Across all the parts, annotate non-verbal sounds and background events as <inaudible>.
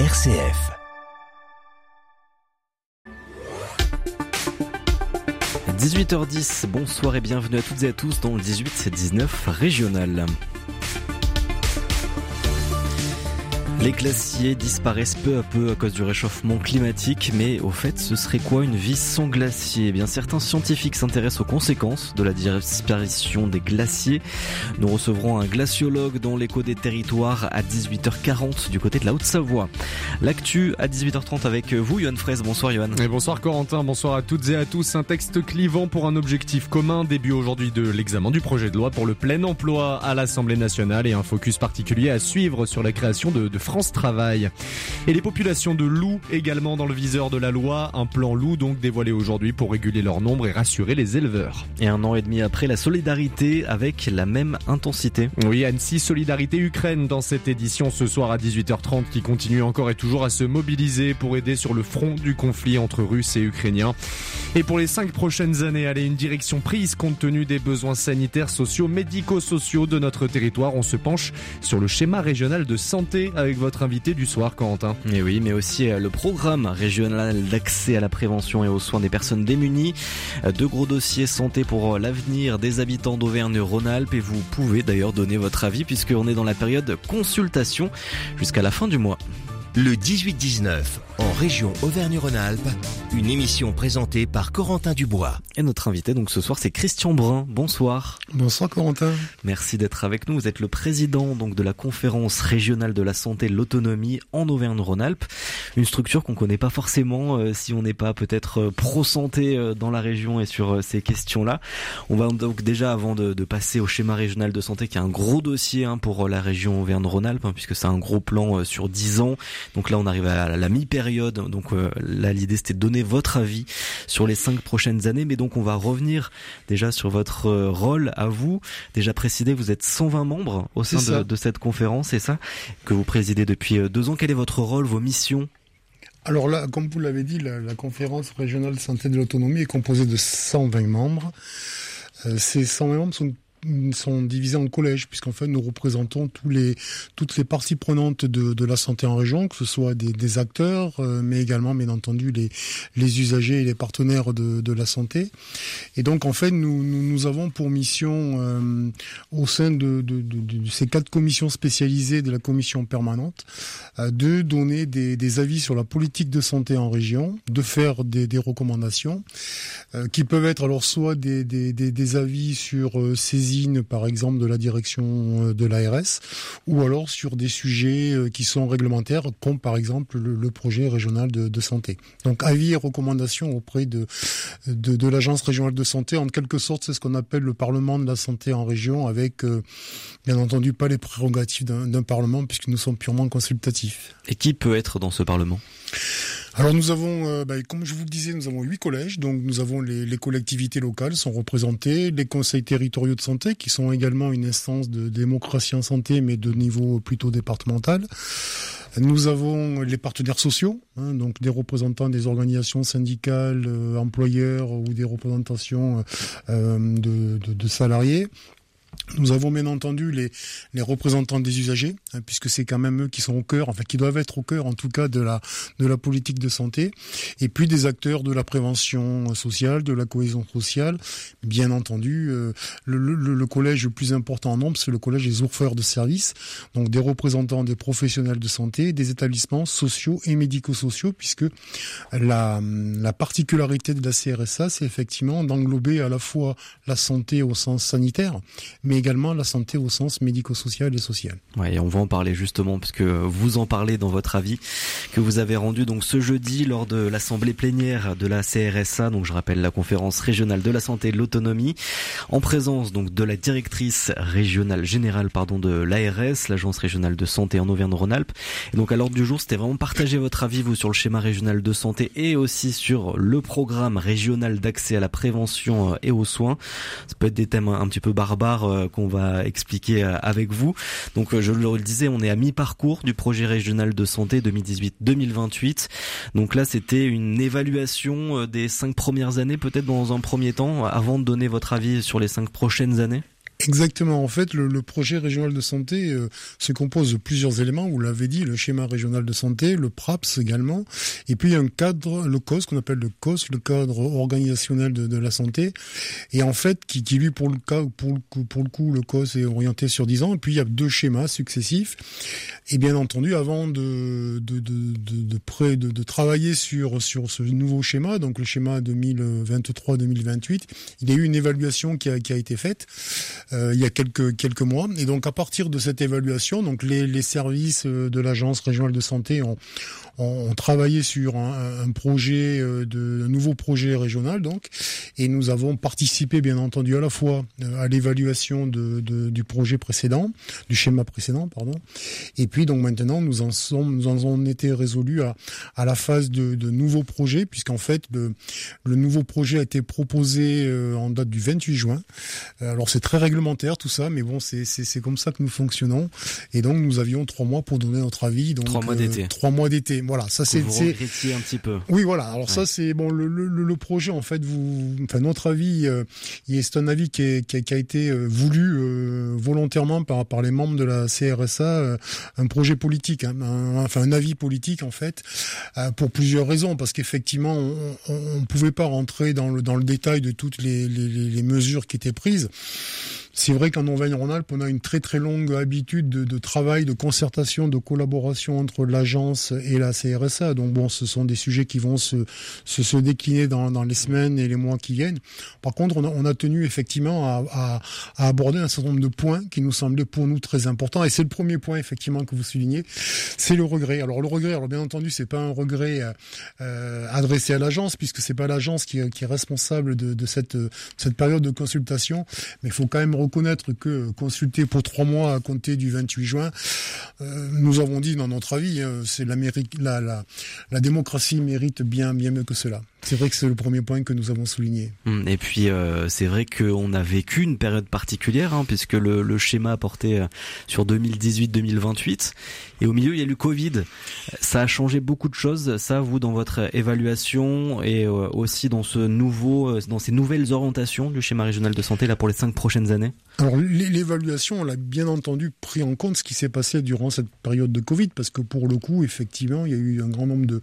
RCF. « 18h10, bonsoir et bienvenue à toutes et à tous dans le 18-19 régional. Les glaciers disparaissent peu à peu à cause du réchauffement climatique, mais au fait, ce serait quoi une vie sans glaciers? Eh bien, certains scientifiques s'intéressent aux conséquences de la disparition des glaciers. Nous recevrons un glaciologue dans l'écho des territoires à 18h40 du côté de la Haute-Savoie. L'actu à 18h30 avec vous, Johan Fraisse. Bonsoir, Johan. Et bonsoir, Corentin. Bonsoir à toutes et à tous. Un texte clivant pour un objectif commun. Début aujourd'hui de l'examen du projet de loi pour le plein emploi à l'Assemblée nationale et un focus particulier à suivre sur la création de, de Travail. Et les populations de loups également dans le viseur de la loi. Un plan loup donc dévoilé aujourd'hui pour réguler leur nombre et rassurer les éleveurs. Et un an et demi après, la solidarité avec la même intensité. Oui, Annecy Solidarité Ukraine dans cette édition ce soir à 18h30 qui continue encore et toujours à se mobiliser pour aider sur le front du conflit entre Russes et Ukrainiens. Et pour les cinq prochaines années, aller une direction prise compte tenu des besoins sanitaires, sociaux, médico-sociaux de notre territoire. On se penche sur le schéma régional de santé avec votre invité du soir, Quentin. Et oui, mais aussi euh, le programme régional d'accès à la prévention et aux soins des personnes démunies. Euh, deux gros dossiers santé pour euh, l'avenir des habitants d'Auvergne-Rhône-Alpes et vous pouvez d'ailleurs donner votre avis puisqu'on est dans la période consultation jusqu'à la fin du mois. Le 18-19 en région Auvergne-Rhône-Alpes, une émission présentée par Corentin Dubois. Et notre invité donc ce soir c'est Christian Brun. Bonsoir. Bonsoir Corentin. Merci d'être avec nous. Vous êtes le président donc de la conférence régionale de la santé et de l'autonomie en Auvergne-Rhône-Alpes, une structure qu'on connaît pas forcément euh, si on n'est pas peut-être euh, pro santé euh, dans la région et sur ces questions-là. On va donc déjà avant de, de, passer au schéma régional de santé qui est un gros dossier hein, pour la région Auvergne-Rhône-Alpes hein, puisque c'est un gros plan sur 10 ans. Donc là on arrive à la mi-période donc euh, là, l'idée c'était de donner votre avis sur les cinq prochaines années. Mais donc on va revenir déjà sur votre euh, rôle à vous. Déjà précisé, vous êtes 120 membres au sein de, de, cette conférence, c'est ça que vous présidez depuis euh, deux ans. Quel est votre rôle, vos missions? Alors là, comme vous l'avez dit, la, la, conférence régionale santé de l'autonomie est composée de 120 membres. Euh, ces 120 membres sont sont divisés en collèges, puisqu'en fait nous représentons tous les, toutes les parties prenantes de, de la santé en région, que ce soit des, acteurs, euh, mais également bien entendu les, les usagers et les partenaires de, de la santé. Et donc en fait nous, nous, avons pour mission euh, au sein de, de, ces quatre commissions spécialisées de la commission permanente euh, de donner des, avis sur la politique de santé en région, de faire des, recommandations qui peuvent être alors soit des, des, avis sur euh, par exemple, de la direction euh, de l'ARS, ou alors sur des sujets euh, qui sont réglementaires, comme par exemple le, projet régional de, santé. Donc avis et recommandations auprès de, de, de l'agence régionale de santé. En quelque sorte, c'est ce qu'on appelle le Parlement de la santé en région, avec euh, bien entendu pas les prérogatives d'un Parlement, puisque nous sommes purement consultatifs. Et qui peut être dans ce Parlement? Alors nous avons, euh, bah, comme je vous le disais, nous avons huit collèges. Donc nous avons les, collectivités locales sont représentées, les conseils territoriaux de santé qui sont également une instance de démocratie en santé, mais de niveau plutôt départemental. Nous avons les partenaires sociaux, hein, donc des représentants des organisations syndicales, euh, employeurs ou des représentations euh, de salariés. Nous avons bien entendu les, les représentants des usagers, hein, puisque c'est quand même eux qui sont au cœur, enfin qui doivent être au cœur en tout cas de la, de la politique de santé, et puis des acteurs de la prévention sociale, de la cohésion sociale. Bien entendu, euh, le, le, le, collège le plus important en nombre, c'est le collège des orfeurs de services, donc des représentants des professionnels de santé, des établissements sociaux et médico-sociaux, puisque la, la particularité de la CRSA, c'est effectivement d'englober à la fois la santé au sens sanitaire, mais également la santé au sens médico-social et social. Ouais, et on va en parler justement parce que vous en parlez dans votre avis que vous avez rendu donc ce jeudi lors de l'assemblée plénière de la CRSA, donc je rappelle la conférence régionale de la santé et de l'autonomie, en présence donc de la directrice régionale générale pardon de l'ARS, l'agence régionale de santé en Auvergne-Rhône-Alpes. Et donc à l'ordre du jour, c'était vraiment partager votre avis vous sur le schéma régional de santé et aussi sur le programme régional d'accès à la prévention et aux soins. Ça peut être des thèmes un petit peu barbares euh, qu'on va expliquer euh, avec vous. Donc euh, je le disais, on est à mi-parcours du projet régional de santé 2018-2028. Donc là, c'était une évaluation des cinq premières années, peut-être dans un premier temps, avant de donner votre avis sur les cinq prochaines années? <laughs> Exactement. En fait, le, projet régional de santé euh, se compose de plusieurs éléments. Vous l'avez dit, le schéma régional de santé, le PRAPS également, et puis un cadre, le COS, qu'on appelle le COS, le cadre organisationnel de, la santé, et en fait, qui, qui lui, pour le cas, pour le coup, pour le coup, le COS est orienté sur 10 ans, et puis il y a deux schémas successifs. Et bien entendu, avant de de de de, de, de, de travailler sur sur ce nouveau schéma, donc le schéma 2023-2028, il y a eu une évaluation qui a qui a été faite euh, il y a quelques quelques mois. Et donc à partir de cette évaluation, donc les, les services euh, de l'agence régionale de santé ont, ont, travaillé sur un, un projet euh, de un nouveau projet régional donc, et nous avons participé bien entendu à la fois à l'évaluation de, de, du projet précédent, du schéma précédent pardon, et puis donc maintenant nous en sommes nous en avons été résolus à, à la phase de, de nouveaux projets puisqu'en fait le, le nouveau projet a été proposé en date du 28 juin. Alors c'est très réglementaire tout ça, mais bon, c'est comme ça que nous fonctionnons. Et donc nous avions trois mois pour donner notre avis. Donc trois mois d'été. Euh, trois mois d'été. Voilà, ça c'est. Vous un petit peu. Oui, voilà. Alors ça c'est bon. Le, le, le, projet en fait, vous, enfin notre avis, euh, c'est un avis qui, est, qui, a, qui, a, été euh, voulu euh, volontairement par par les membres de la CRSA, euh, un projet politique, hein, enfin un avis politique en fait, pour plusieurs raisons, parce qu'effectivement on, ne pouvait pas rentrer dans le dans le détail de toutes les, les, les mesures qui étaient prises. C'est vrai qu'en Auvergne-Rhône-Alpes, on a une très très longue habitude de, de, travail, de concertation, de collaboration entre l'agence et la CRSA. Donc bon, ce sont des sujets qui vont se, se, se décliner dans, dans, les semaines et les mois qui viennent. Par contre, on a, on a tenu effectivement à, à, à, aborder un certain nombre de points qui nous semblaient pour nous très importants. Et c'est le premier point effectivement que vous soulignez, c'est le regret. Alors le regret, alors bien entendu, c'est pas un regret euh, adressé à l'agence puisque c'est pas l'agence qui, qui, est responsable de, de cette, cette période de consultation, mais il faut quand même reconnaître que consulter pour trois mois à compter du 28 juin, euh, nous avons dit dans notre avis, hein, c'est la, la, la démocratie mérite bien, bien mieux que cela. C'est vrai que c'est le premier point que nous avons souligné. Hum, et puis euh, c'est vrai qu'on a vécu une période particulière, hein, puisque le, le, schéma euh, sur 2018-2028, et au milieu il y a eu le Covid. Ça a changé beaucoup de choses. Ça, vous dans votre évaluation et euh, aussi dans ce nouveau, dans ces nouvelles orientations du schéma régional de santé là pour les cinq prochaines années? Alors l'évaluation, on a bien entendu pris en compte ce qui s'est passé durant cette période de Covid, parce que pour le coup, effectivement, il y a eu un grand nombre de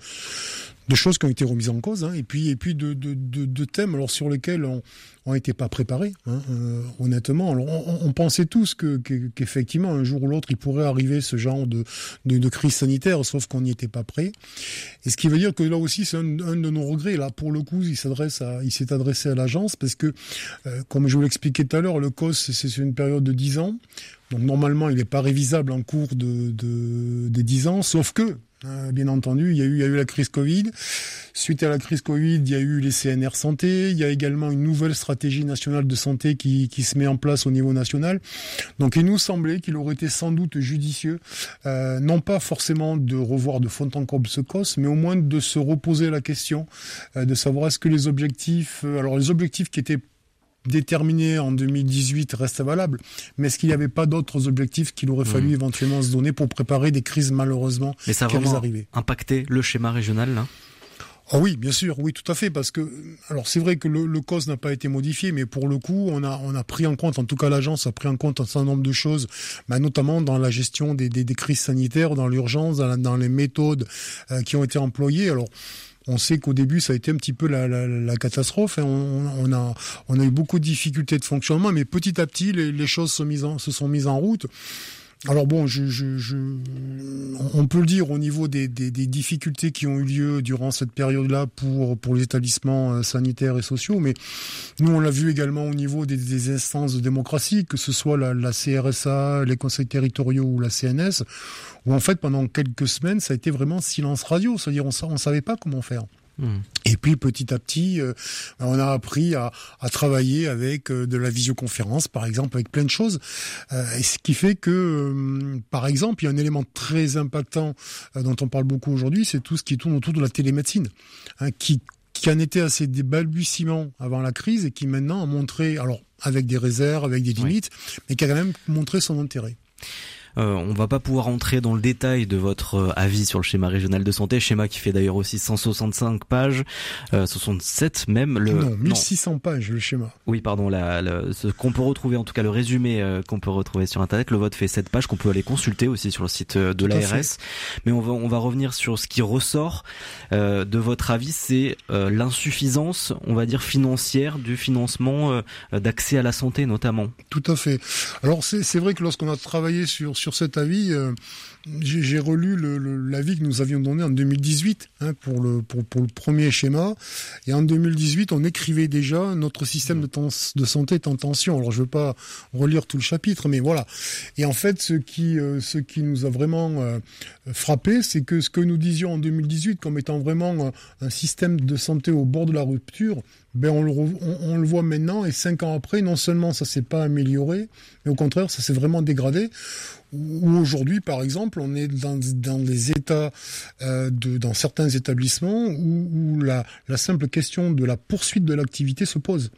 choses qui ont été remises en cause, hein, et puis et puis de, thèmes alors sur lesquels on n'était pas préparé, hein, euh, honnêtement. On, on, pensait tous que qu'effectivement un jour ou l'autre il pourrait arriver ce genre de, crise sanitaire, sauf qu'on n'y était pas prêt. Et ce qui veut dire que là aussi c'est un, de nos regrets. Là pour le coup, il s'adresse il s'est adressé à l'agence parce que, euh, comme je vous l'expliquais tout à l'heure, le COS c'est une période de 10 ans. Donc normalement, il n'est pas révisable en cours de, de, des 10 ans, sauf que euh, bien entendu, il y, a eu, la crise Covid. Suite à la crise Covid, il y a eu les CNR santé. Il y a également une nouvelle stratégie nationale de santé qui, qui se met en place au niveau national. Donc, il nous semblait qu'il aurait été sans doute judicieux, euh, non pas forcément de revoir de fond en comble ce COS, mais au moins de se reposer la question euh, de savoir est-ce que les objectifs, euh, alors les objectifs qui étaient déterminé en 2018 reste valable, mais est-ce qu'il n'y avait pas d'autres objectifs qu'il aurait fallu mmh. éventuellement se donner pour préparer des crises malheureusement mais ça a vraiment arriver impacté le schéma régional là? Oh oui, bien sûr, oui, tout à fait, parce que alors c'est vrai que le, le COS n'a pas été modifié, mais pour le coup, on a on a pris en compte, en tout cas l'agence a pris en compte un certain nombre de choses, bah, notamment dans la gestion des, des, des crises sanitaires, dans l'urgence, dans, dans, les méthodes euh, qui ont été employées. Alors on sait qu'au début, ça a été un petit peu la, la, catastrophe. Hein. On, a, eu beaucoup de difficultés de fonctionnement, mais petit à petit, les, choses se sont mises en route. Alors bon, je, on peut le dire au niveau des, difficultés qui ont eu lieu durant cette période-là pour, pour les établissements euh, sanitaires et sociaux, mais nous on l'a vu également au niveau des, des, instances de démocratie, que ce soit la, la CRSA, les conseils territoriaux ou la CNS, où en fait pendant quelques semaines ça a été vraiment silence radio, c'est-à-dire on ne savait pas comment faire. Hmm. Et puis petit à petit, euh, on a appris à, à travailler avec euh, de la visioconférence, par exemple, avec plein de choses. Euh, et ce qui fait que, euh, par exemple, il y a un élément très impactant euh, dont on parle beaucoup aujourd'hui, c'est tout ce qui tourne autour de la télémédecine, hein, qui qui en était assez des balbutiements avant la crise et qui maintenant a montré, alors avec des réserves, avec des limites, mais qui a quand même montré son intérêt. Euh, on va pas pouvoir entrer dans le détail de votre euh, avis sur le schéma régional de santé, schéma qui fait d'ailleurs aussi 165 pages, euh, 67 même. Le, non, 1600 pages le schéma. Oui, pardon, la, ce qu'on peut retrouver, en tout cas le résumé euh, qu'on peut retrouver sur Internet, le vote fait 7 pages qu'on peut aller consulter aussi sur le site de l'ARS. Mais on va, on va revenir sur ce qui ressort de votre avis, c'est l'insuffisance, on va dire, financière du financement d'accès à la santé notamment. Tout à fait. Alors c'est vrai que lorsqu'on a travaillé sur, sur cet avis, euh, j'ai relu l'avis que nous avions donné en 2018 hein, pour, le, premier schéma. Et en 2018, on écrivait déjà notre système de, santé est en tension. Alors je ne veux pas relire tout le chapitre, mais voilà. Et en fait, ce qui, euh, nous a vraiment euh, frappé, c'est que ce que nous disions en 2018 comme étant vraiment un système de santé au bord de la rupture, ben on le, on, le voit maintenant et cinq ans après, non seulement ça s'est pas amélioré, mais au contraire, ça s'est vraiment dégradé. Où aujourd'hui, par exemple, on est dans, dans des états, euh, de, dans certains établissements où, la simple question de la poursuite de l'activité se pose.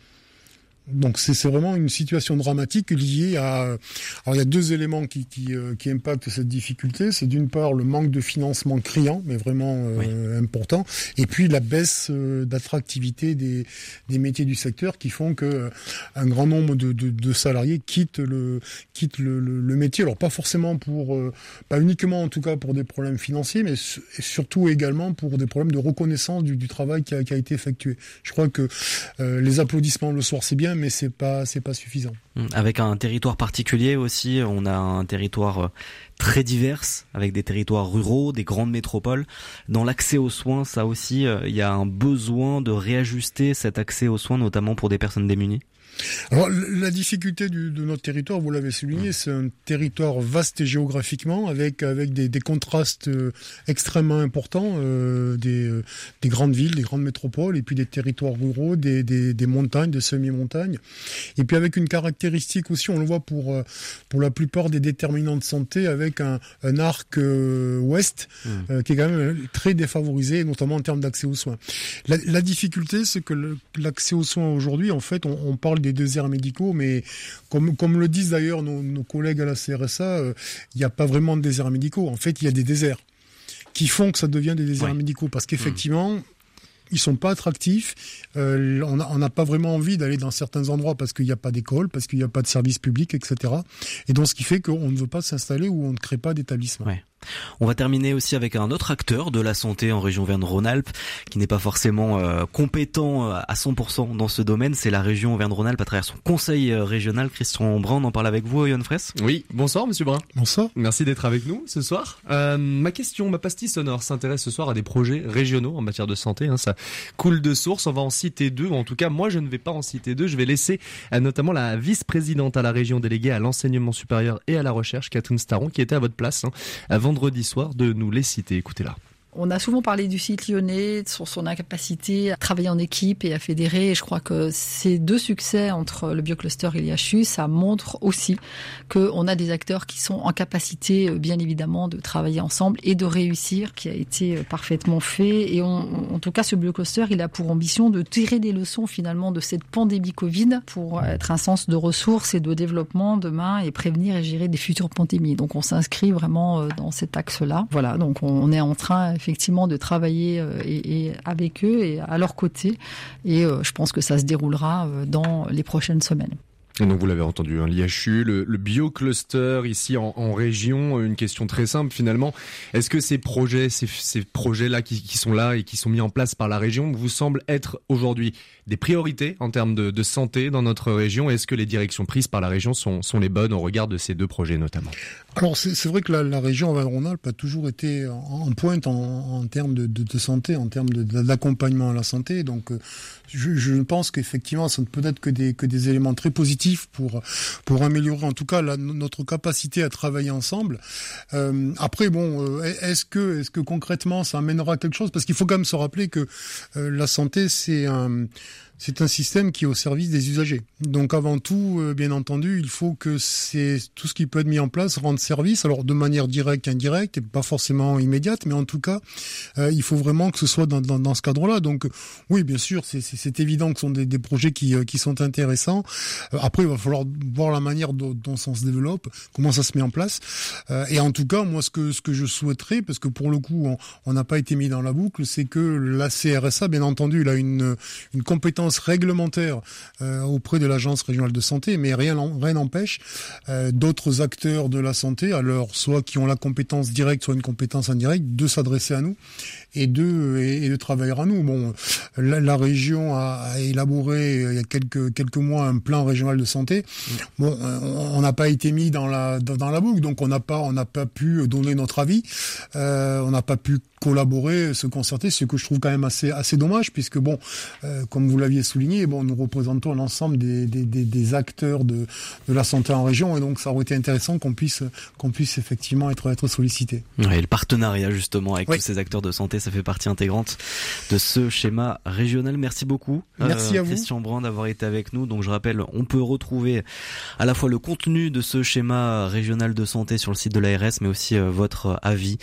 Donc c'est vraiment une situation dramatique liée à. Alors il y a deux éléments qui, qui, euh, qui impactent cette difficulté. C'est d'une part le manque de financement criant, mais vraiment euh, important, et puis la baisse euh, d'attractivité des, des métiers du secteur qui font que un grand nombre de, de, de salariés quittent le quittent le, le, métier. Alors pas forcément pour, pas uniquement en tout cas pour des problèmes financiers, mais surtout également pour des problèmes de reconnaissance du, du travail qui a, qui a, été effectué. Je crois que les applaudissements le soir c'est bien mais c'est pas c'est pas suffisant. Mmh. Avec un territoire particulier aussi, on a un territoire euh, très divers, avec des territoires ruraux, des grandes métropoles. Dans l'accès aux soins, ça aussi, euh, il y a un besoin de réajuster cet accès aux soins, notamment pour des personnes démunies. Alors, la difficulté du, de notre territoire, vous l'avez souligné, c'est un territoire vaste géographiquement, avec avec des, des contrastes euh, extrêmement importants, euh, des, euh, des, grandes villes, des grandes métropoles, et puis des territoires ruraux, des, des, des montagnes, des semi-montagnes, et puis avec une caractéristique aussi, on le voit pour pour la plupart des déterminants de santé, avec un, un arc ouest mmh. qui est quand même très défavorisé, notamment en termes d'accès aux soins. La, la difficulté, c'est que l'accès aux soins aujourd'hui, en fait, on, on parle des déserts médicaux, mais comme, comme le disent d'ailleurs nos, collègues à la CRSA, euh, il n'y a pas vraiment de déserts médicaux. En fait, il y a des déserts qui font que ça devient des déserts médicaux, parce qu'effectivement, ils sont pas attractifs. Euh, on n'a pas vraiment envie d'aller dans certains endroits parce qu'il n'y a pas d'école, parce qu'il n'y a pas de service public, etc. Et donc, ce qui fait qu'on ne veut pas s'installer ou on ne crée pas d'établissement. On va terminer aussi avec un autre acteur de la santé en région Auvergne-Rhône-Alpes qui n'est pas forcément euh, compétent euh, à 100% dans ce domaine, c'est la région Auvergne-Rhône-Alpes à travers son conseil euh, régional. Christian Brun, on en parle avec vous, Yann Fraisse Oui, bonsoir Monsieur Brun. Bonsoir. Merci d'être avec nous ce soir. Euh, ma question, ma pastille sonore s'intéresse ce soir à des projets régionaux en matière de santé. Hein, ça coule de source, on va en citer deux. En tout cas, moi je ne vais pas en citer deux. Je vais laisser notamment la vice-présidente à la région déléguée à l'enseignement supérieur et à la recherche, Catherine Staron, qui était à votre place hein, vendredi soir, de nous les citer. Écoutez-la. On a souvent parlé du site lyonnais, sur son incapacité à travailler en équipe et à fédérer. Et je crois que ces deux succès entre le biocluster et l'IHU, ça montre aussi qu'on a des acteurs qui sont en capacité, euh, bien évidemment, de travailler ensemble et de réussir, qui a été euh, parfaitement fait. Et en tout cas, ce biocluster, il a pour ambition de tirer des leçons finalement de cette pandémie Covid pour être un sens de ressources et de développement demain et prévenir et gérer des futures pandémies. Donc on s'inscrit vraiment euh, dans cet axe-là. Voilà, donc on est en train effectivement de travailler euh, et, avec eux et à leur côté. Et euh, je pense que ça se déroulera euh, dans les prochaines semaines. Et donc vous l'avez entendu, hein, l'IHU, le, le biocluster ici en, région, une question très simple finalement. Est-ce que ces projets, ces, ces projets-là qui, sont là et qui sont mis en place par la région vous semblent être aujourd'hui des priorités en termes de, santé dans notre région? Est-ce que les directions prises par la région sont, les bonnes au regard de ces deux projets notamment? Alors c'est vrai que la, région Auvergne-Rhône-Alpes a toujours été en, pointe en, termes de, santé, en termes d'accompagnement à la santé. Donc je, je pense qu'effectivement, ça ne peut être que des éléments très positifs pour, pour améliorer en tout cas la, notre capacité à travailler ensemble. Euh, après, bon, euh, est-ce que, est-ce que concrètement ça amènera quelque chose? Parce qu'il faut quand même se rappeler que euh, la santé, c'est un c'est un système qui est au service des usagers. Donc avant tout, euh, bien entendu, il faut que c'est tout ce qui peut être mis en place rende service, alors de manière directe, indirecte, et pas forcément immédiate, mais en tout cas, euh, il faut vraiment que ce soit dans, dans, ce cadre-là. Donc oui, bien sûr, c'est évident que ce sont des, projets qui, euh, qui sont intéressants. Après, il va falloir voir la manière dont, ça se développe, comment ça se met en place. Et en tout cas, moi, ce que ce que je souhaiterais, parce que pour le coup, on n'a pas été mis dans la boucle, c'est que la CRSA, bien entendu, il a une une compétence réglementaire euh, auprès de l'agence régionale de santé, mais rien n'empêche euh, d'autres acteurs de la santé, alors soit qui ont la compétence directe, soit une compétence indirecte, de s'adresser à nous et de et, de travailler à nous. Bon, la, la région a, a, élaboré il y a quelques quelques mois un plan régional de santé. Bon, on n'a pas été mis dans la dans, dans la boucle, donc on n'a pas on n'a pas pu donner notre avis. Euh, on n'a pas pu collaborer, se concerter, ce que je trouve quand même assez assez dommage, puisque bon, euh, comme vous l'aviez souligné, bon, nous représentons l'ensemble des, des, des, des, acteurs de, de la santé en région, et donc ça aurait été intéressant qu'on puisse qu'on puisse effectivement être être sollicité. Ouais, le partenariat justement avec tous ces acteurs de santé, ça fait partie intégrante de ce schéma régional. Merci beaucoup, Merci euh, à vous. Christian Brand d'avoir été avec nous. Donc je rappelle, on peut retrouver à la fois le contenu de ce schéma régional de santé sur le site de l'ARS, mais aussi euh, votre avis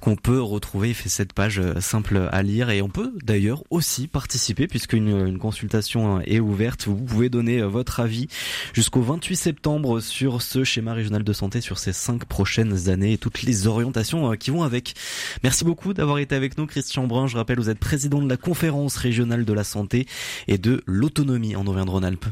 qu'on peut retrouver cette page euh, simple à lire et on peut d'ailleurs aussi participer puisqu'une une consultation est ouverte. Vous pouvez donner votre avis jusqu'au 28 septembre sur ce schéma régional de santé sur ces cinq prochaines années et toutes les orientations qui vont avec. Merci beaucoup d'avoir été avec nous, Christian Brun. Je rappelle, vous êtes président de la conférence régionale de la santé et de l'autonomie en Auvergne-Rhône-Alpes.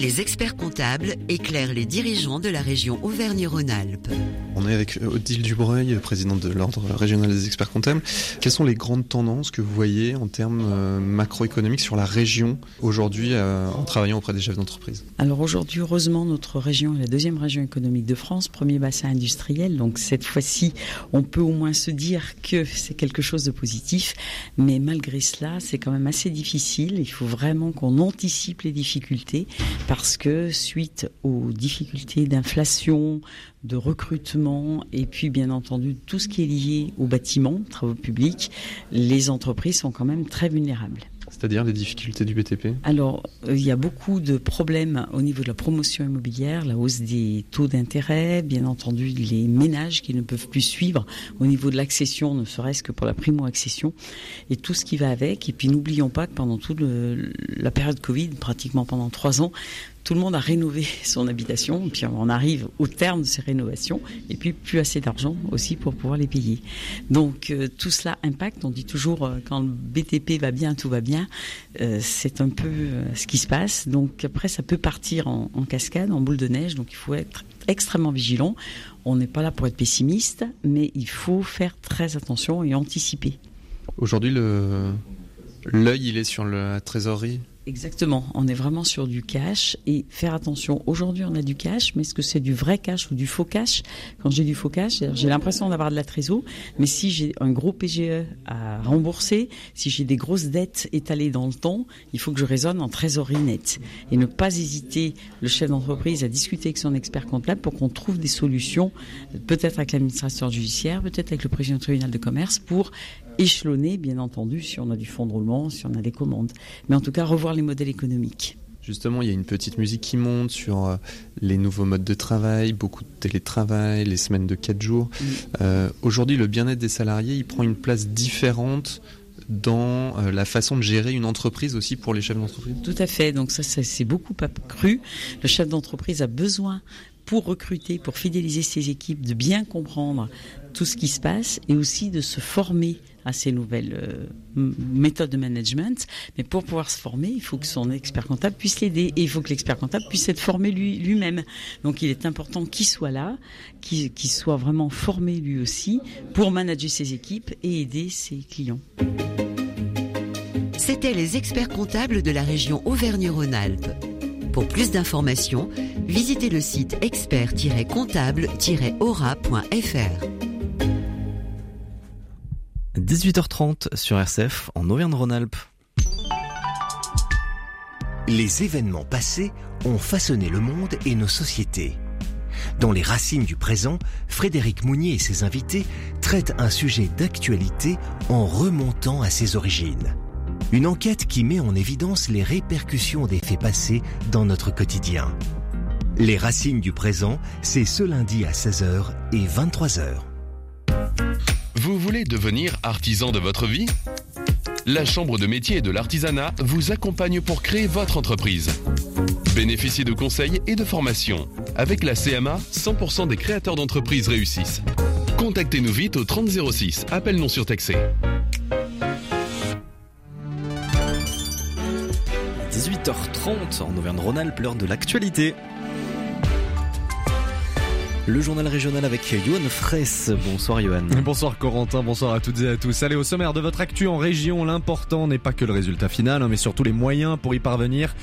Les experts comptables éclairent les dirigeants de la région Auvergne-Rhône-Alpes. On est avec Odile Dubreuil, présidente de l'Ordre régional des experts comptables. Quelles sont les grandes tendances que vous voyez en termes euh, macroéconomiques sur la région aujourd'hui euh, en travaillant auprès des chefs d'entreprise? Alors aujourd'hui, heureusement, notre région est la deuxième région économique de France, premier bassin industriel. Donc cette fois-ci, on peut au moins se dire que c'est quelque chose de positif. Mais malgré cela, c'est quand même assez difficile. Il faut vraiment qu'on anticipe les difficultés parce que suite aux difficultés d'inflation, de recrutement et puis bien entendu tout ce qui est lié aux bâtiments, travaux publics, les entreprises sont quand même très vulnérables. C'est-à-dire les difficultés du BTP Alors, euh, il y a beaucoup de problèmes au niveau de la promotion immobilière, la hausse des taux d'intérêt, bien entendu les ménages qui ne peuvent plus suivre au niveau de l'accession, ne serait-ce que pour la primo-accession, et tout ce qui va avec. Et puis n'oublions pas que pendant toute la période Covid, pratiquement pendant trois ans, tout le monde a rénové <laughs> son habitation, puis on arrive au terme de ces rénovations, et puis plus assez d'argent aussi pour pouvoir les payer. Donc euh, tout cela impacte, on dit toujours euh, quand le BTP va bien, tout va bien, euh, c'est un peu ce qui se passe. Donc après ça peut partir en, cascade, en boule de neige, donc il faut être extrêmement vigilant. On n'est pas là pour être pessimiste, mais il faut faire très attention et anticiper. Aujourd'hui, l'œil il est sur la trésorerie? Exactement, on est vraiment sur du cash et faire attention. Aujourd'hui, on a du cash, mais est-ce que c'est du vrai cash ou du faux cash? Quand j'ai du faux cash, j'ai l'impression d'avoir de la trésor, mais si j'ai un gros PGE à rembourser, si j'ai des grosses dettes étalées dans le temps, il faut que je raisonne en trésorerie nette et ne pas hésiter le chef d'entreprise à discuter avec son expert comptable pour qu'on trouve des solutions, peut-être avec l'administrateur judiciaire, peut-être avec le président du tribunal de commerce, pour échelonner, bien entendu, si on a du fonds de roulement, si on a des commandes. Mais en tout cas, revoir les modèles économiques. Justement, il y a une petite musique qui monte sur euh, les nouveaux modes de travail, beaucoup de télétravail, les semaines de 4 jours. Oui. Euh, Aujourd'hui, le bien-être des salariés, il prend une place différente dans euh, la façon de gérer une entreprise aussi pour les chefs d'entreprise? Tout à fait, donc ça, ça c'est beaucoup cru. Le chef d'entreprise a besoin pour recruter, pour fidéliser ses équipes, de bien comprendre tout ce qui se passe et aussi de se former à ces nouvelles euh, méthodes de management. Mais pour pouvoir se former, il faut que son expert comptable puisse l'aider et il faut que l'expert comptable puisse être formé lui, lui-même. Donc il est important qu'il soit là, qu'il qu'il soit vraiment formé lui aussi pour manager ses équipes et aider ses clients. C'était les experts comptables de la région Auvergne-Rhône-Alpes. Pour plus d'informations, visitez le site expert-comptable-aura.fr. 18h30 sur RCF en Auvergne-Rhône-Alpes. Les événements passés ont façonné le monde et nos sociétés. Dans les racines du présent, Frédéric Mounier et ses invités traitent un sujet d'actualité en remontant à ses origines. Une enquête qui met en évidence les répercussions des faits passés dans notre quotidien. Les racines du présent, c'est ce lundi à 16h et 23h. Vous voulez devenir artisan de votre vie? La Chambre de métier et de l'artisanat vous accompagne pour créer votre entreprise. Bénéficiez de conseils et de formations. Avec la CMA, 100% des créateurs d'entreprises réussissent. Contactez-nous vite au 3006, appel non surtaxé. 18h30 en Auvergne-Rhône-Alpes, de l'actualité. Le journal régional avec Johan Fraisse. Bonsoir Johan. Bonsoir Corentin, bonsoir à toutes et à tous. Allez, au sommaire de votre actu en région, l'important n'est pas que le résultat final, hein, mais surtout les moyens pour y parvenir.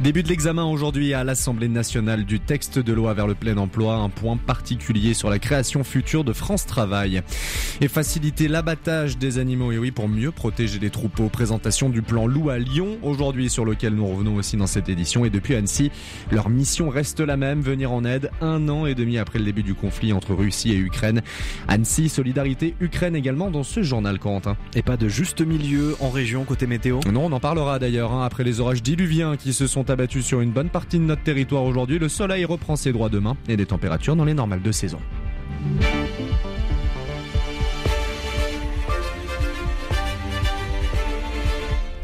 Début de l'examen aujourd'hui à l'Assemblée nationale du texte de loi vers le plein emploi, un point particulier sur la création future de France Travail. Et faciliter l'abattage des animaux, et oui, pour mieux protéger les troupeaux. Présentation du plan loup à Lyon, aujourd'hui sur lequel nous revenons aussi dans cette édition. Et depuis Annecy, leur mission reste la même, venir en aide un an et demi après le début du conflit entre Russie et Ukraine. Annecy, solidarité Ukraine également dans ce journal, Corentin. Et pas de juste milieu en région côté météo Non, on en parlera d'ailleurs. Hein. Après les orages diluviens qui se sont abattus sur une bonne partie de notre territoire aujourd'hui, le soleil reprend ses droits demain et des températures dans les normales de saison.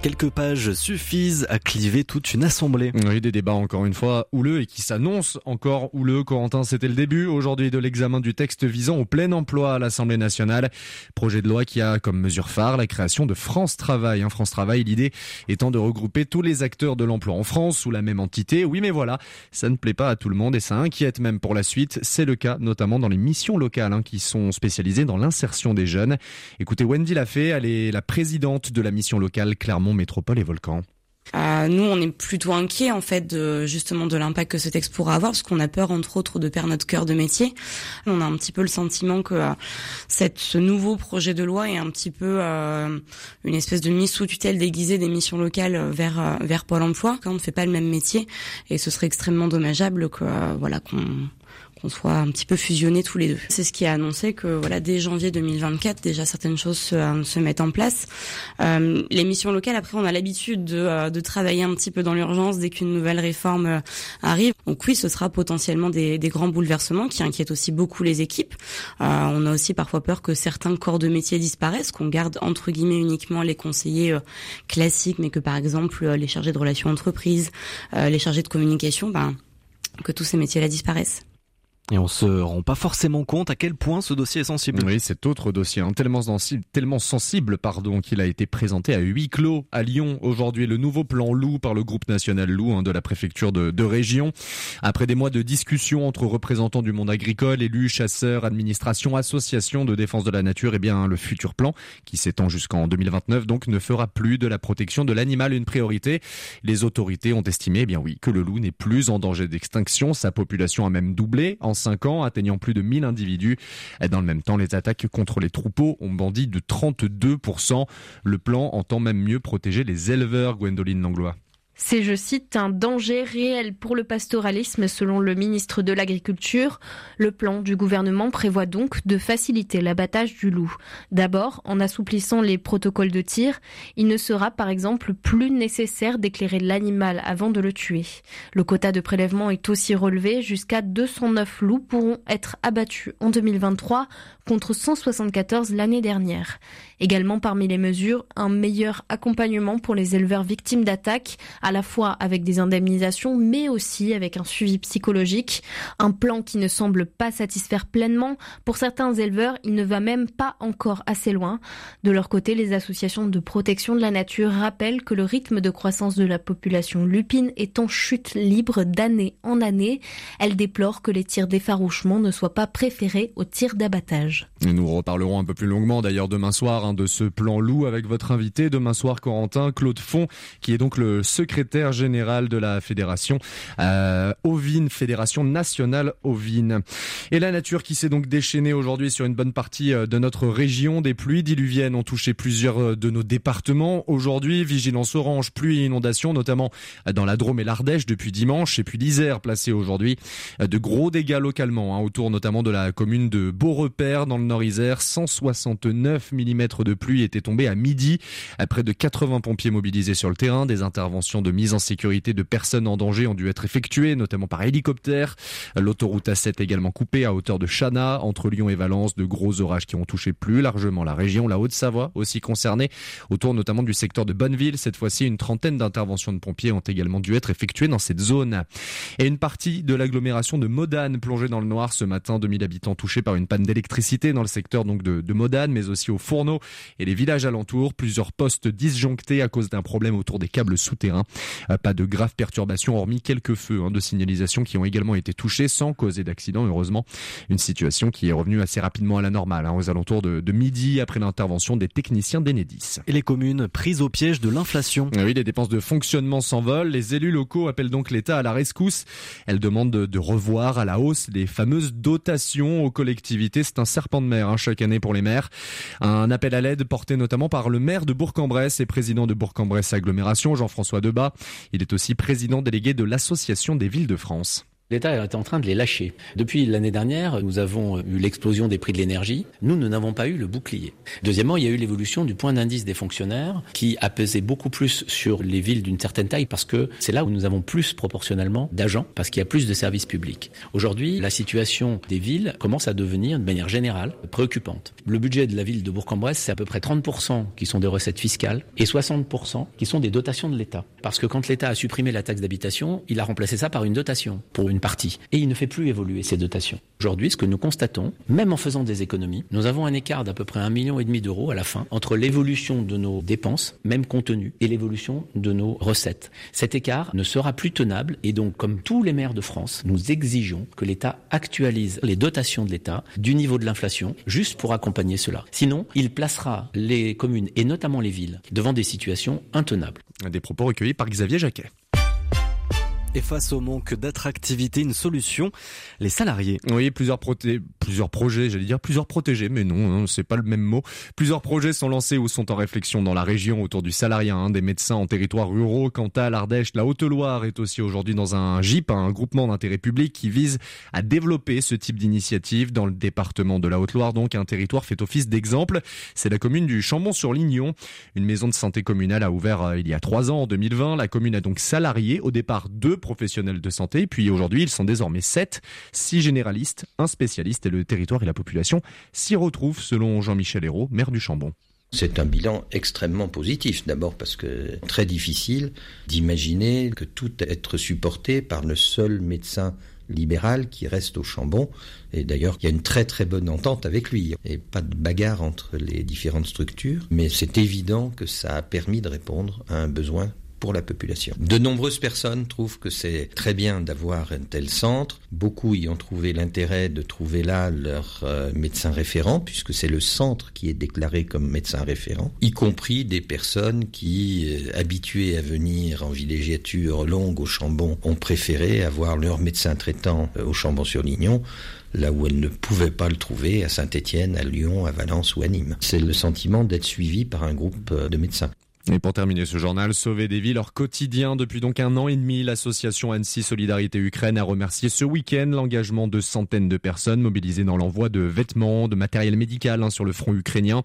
Quelques pages suffisent à cliver toute une assemblée. Oui, des débats encore une fois houleux et qui s'annoncent encore houleux. Corentin, c'était le début aujourd'hui de l'examen du texte visant au plein emploi à l'Assemblée nationale. Projet de loi qui a comme mesure phare la création de France Travail. France Travail, l'idée étant de regrouper tous les acteurs de l'emploi en France sous la même entité. Oui, mais voilà, ça ne plaît pas à tout le monde et ça inquiète même pour la suite. C'est le cas notamment dans les missions locales hein, qui sont spécialisées dans l'insertion des jeunes. Écoutez, Wendy Lafay, elle est la présidente de la mission locale Clermont métropole et volcan. Euh, nous, on est plutôt inquiets en fait de justement de l'impact que ce texte pourra avoir, parce qu'on a peur entre autres de perdre notre cœur de métier. On a un petit peu le sentiment que euh, ce nouveau projet de loi est un petit peu euh, une espèce de mise sous tutelle déguisée des missions locales vers vers Pôle Emploi. Quand on ne fait pas le même métier, et ce serait extrêmement dommageable que voilà qu'on qu'on soit un petit peu fusionnés tous les deux. C'est ce qui a annoncé que voilà dès janvier 2024 déjà certaines choses se, euh, se mettent en place. Euh, les missions locales après on a l'habitude de, euh, de travailler un petit peu dans l'urgence dès qu'une nouvelle réforme euh, arrive. Donc oui ce sera potentiellement des, des grands bouleversements qui inquiètent aussi beaucoup les équipes. Euh, on a aussi parfois peur que certains corps de métier disparaissent, qu'on garde entre guillemets uniquement les conseillers classiques, mais que par exemple les chargés de relations entreprises, les chargés de communication, ben que tous ces métiers-là disparaissent. Et on se rend pas forcément compte à quel point ce dossier est sensible. Oui, cet autre dossier, hein, tellement sensible, tellement sensible, pardon, qu'il a été présenté à huis clos à Lyon aujourd'hui. Le nouveau plan loup par le groupe national loup hein, de la préfecture de, de, région. Après des mois de discussions entre représentants du monde agricole, élus, chasseurs, administrations, associations de défense de la nature, et eh bien le futur plan, qui s'étend jusqu'en 2029, donc ne fera plus de la protection de l'animal une priorité. Les autorités ont estimé, eh bien oui, que le loup n'est plus en danger d'extinction. Sa population a même doublé 5 ans, atteignant plus de 1000 individus. Dans le même temps, les attaques contre les troupeaux ont bondi de 32%. Le plan entend même mieux protéger les éleveurs, Gwendoline Langlois. C'est, je cite, un danger réel pour le pastoralisme selon le ministre de l'Agriculture. Le plan du gouvernement prévoit donc de faciliter l'abattage du loup. D'abord, en assouplissant les protocoles de tir, il ne sera par exemple plus nécessaire d'éclairer l'animal avant de le tuer. Le quota de prélèvement est aussi relevé, jusqu'à 209 loups pourront être abattus en 2023 contre 174 l'année dernière. Également parmi les mesures, un meilleur accompagnement pour les éleveurs victimes d'attaques, à la fois avec des indemnisations, mais aussi avec un suivi psychologique. Un plan qui ne semble pas satisfaire pleinement. Pour certains éleveurs, il ne va même pas encore assez loin. De leur côté, les associations de protection de la nature rappellent que le rythme de croissance de la population lupine est en chute libre d'année en année. Elles déplorent que les tirs d'effarouchement ne soient pas préférés aux tirs d'abattage. Nous reparlerons un peu plus longuement d'ailleurs demain soir Hein, de ce plan loup avec votre invité demain soir, Corentin Claude Font, qui est donc le secrétaire général de la fédération euh, Ovine, Fédération nationale Ovine. Et la nature qui s'est donc déchaînée aujourd'hui sur une bonne partie euh, de notre région. Des pluies diluviennes ont touché plusieurs euh, de nos départements. Aujourd'hui, vigilance orange, pluie et inondations, notamment dans la Drôme et l'Ardèche depuis dimanche, et puis l'Isère placé aujourd'hui. De gros dégâts localement, hein, autour notamment de la commune de Beaurepaire dans le Nord-Isère, 169 mm de pluie était tombé à midi. À près de 80 pompiers mobilisés sur le terrain, des interventions de mise en sécurité de personnes en danger ont dû être effectuées, notamment par hélicoptère. L'autoroute A7 également coupée à hauteur de Chana, entre Lyon et Valence, de gros orages qui ont touché plus largement la région. La Haute-Savoie aussi concernée, autour notamment du secteur de Bonneville. Cette fois-ci, une trentaine d'interventions de pompiers ont également dû être effectuées dans cette zone. Et une partie de l'agglomération de Modane plongée dans le noir ce matin. 2000 habitants touchés par une panne d'électricité dans le secteur donc de, de Modane, mais aussi au Fourneau et les villages alentours. Plusieurs postes disjonctés à cause d'un problème autour des câbles souterrains. Euh, pas de graves perturbations, hormis quelques feux hein, de signalisation qui ont également été touchés sans causer d'accident, heureusement. Une situation qui est revenue assez rapidement à la normale, hein, aux alentours de, de midi après l'intervention des techniciens d'Enedis. Et les communes prises au piège de l'inflation. Oui, les dépenses de fonctionnement s'envolent. Les élus locaux appellent donc l'État à la rescousse. Elles demandent de, de, revoir à la hausse les fameuses dotations aux collectivités. C'est un de mer hein, chaque année pour les maires. Un appel à l'aide porté notamment par le maire de Bourg-en-Bresse et président de Bourg-en-Bresse Agglomération, Jean-François Debat. Il est aussi président délégué de l'Association des villes de France. L'État est en train de les lâcher. Depuis l'année dernière, nous avons eu l'explosion des prix de l'énergie. Nous, nous n'avons pas eu le bouclier. Deuxièmement, il y a eu l'évolution du point d'indice des fonctionnaires qui a pesé beaucoup plus sur les villes d'une certaine taille parce que c'est là où nous avons plus proportionnellement d'agents parce qu'il y a plus de services publics. Aujourd'hui, la situation des villes commence à devenir de manière générale préoccupante. Le budget de la ville de Bourg-en-Bresse, c'est à peu près 30% qui sont des recettes fiscales et 60% qui sont des dotations de l'État. Parce que quand l'État a supprimé la taxe d'habitation, il a remplacé ça par une dotation pour une partie. Et il ne fait plus évoluer ces dotations. Aujourd'hui, ce que nous constatons, même en faisant des économies, nous avons un écart d'à peu près un million et demi d'euros à la fin entre l'évolution de nos dépenses, même contenues, et l'évolution de nos recettes. Cet écart ne sera plus tenable et donc, comme tous les maires de France, nous exigeons que l'État actualise les dotations de l'État du niveau de l'inflation, juste pour accompagner cela. Sinon, il placera les communes et notamment les villes devant des situations intenables. Des propos recueillis par Xavier Jacquet. Et face au manque d'attractivité, une solution, les salariés. Oui, plusieurs, plusieurs projets, j'allais dire plusieurs protégés, mais non, hein, c'est pas le même mot. Plusieurs projets sont lancés ou sont en réflexion dans la région autour du salariat. Hein, des médecins en territoire ruraux, Cantal, Ardèche, la Haute-Loire est aussi aujourd'hui dans un GIP, un groupement d'intérêt public qui vise à développer ce type d'initiative dans le département de la Haute-Loire. Donc un territoire fait office d'exemple. C'est la commune du Chambon-sur-Lignon. Une maison de santé communale a ouvert euh, il y a trois ans, en 2020. La commune a donc salarié au départ deux professionnels de santé. Puis aujourd'hui, ils sont désormais sept, six généralistes, un spécialiste et le territoire et la population s'y retrouvent selon Jean-Michel Hérault, maire du Chambon. C'est un bilan extrêmement positif, d'abord parce que très difficile d'imaginer que tout être supporté par le seul médecin libéral qui reste au Chambon. Et d'ailleurs, il y a une très très bonne entente avec lui. Et pas de bagarre entre les différentes structures. Mais c'est évident que ça a permis de répondre à un besoin pour la population. De nombreuses personnes trouvent que c'est très bien d'avoir un tel centre. Beaucoup y ont trouvé l'intérêt de trouver là leur euh, médecin référent, puisque c'est le centre qui est déclaré comme médecin référent, y compris des personnes qui, euh, habituées à venir en villégiature longue au Chambon, ont préféré avoir leur médecin traitant euh, au Chambon-sur-Lignon là où elles ne pouvaient pas le trouver, à Saint-Étienne, à Lyon, à Valence ou à Nîmes. C'est le sentiment d'être suivi par un groupe de médecins. Et pour terminer ce journal, Sauver des vies, leur quotidien depuis donc un an et demi, l'association Annecy Solidarité Ukraine a remercié ce week-end l'engagement de centaines de personnes mobilisées dans l'envoi de vêtements, de matériel médical hein, sur le front ukrainien.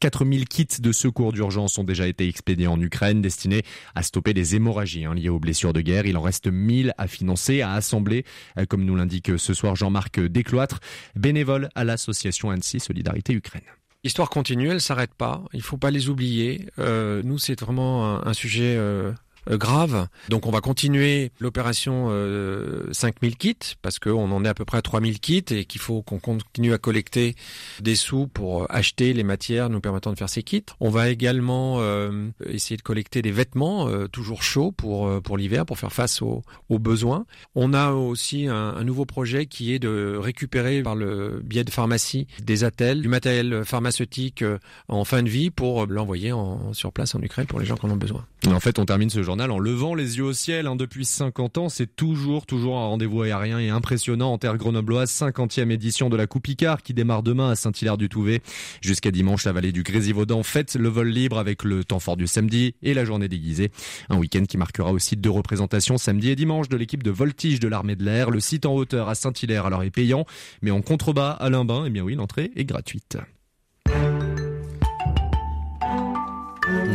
4000 kits de secours d'urgence ont déjà été expédiés en Ukraine, destinés à stopper les hémorragies hein, liées aux blessures de guerre. Il en reste 1000 à financer, à assembler, euh, comme nous l'indique ce soir Jean-Marc Descloîtres, bénévole à l'association Annecy Solidarité Ukraine. L'histoire continue, elle s'arrête pas. Il faut pas les oublier. Euh, nous, c'est vraiment un, sujet euh, grave. Donc on va continuer l'opération euh, 5000 kits parce qu'on en est à peu près à 3000 kits et qu'il faut qu'on continue à collecter des sous pour acheter les matières nous permettant de faire ces kits. On va également euh, essayer de collecter des vêtements euh, toujours chauds pour euh, pour l'hiver pour faire face aux, besoins. On a aussi un, nouveau projet qui est de récupérer par le biais de pharmacie des attelles, du matériel pharmaceutique euh, en fin de vie pour l'envoyer sur place en Ukraine pour les gens qui en ont besoin. En fait, on termine ce journal en levant les yeux au ciel. Hein, depuis 50 ans, c'est toujours, toujours un rendez-vous aérien et impressionnant en terre grenobloise. 50e édition de la Coupe Picard qui démarre demain à Saint-Hilaire-du-Touvet. Jusqu'à dimanche, la vallée du Grésivaudan fête le vol libre avec le temps fort du samedi et la journée déguisée. Un week-end qui marquera aussi deux représentations samedi et dimanche de l'équipe de voltige de l'armée de l'air. Le site en hauteur à Saint-Hilaire alors est payant, mais en contrebas à Limbin, eh bien oui, l'entrée est gratuite.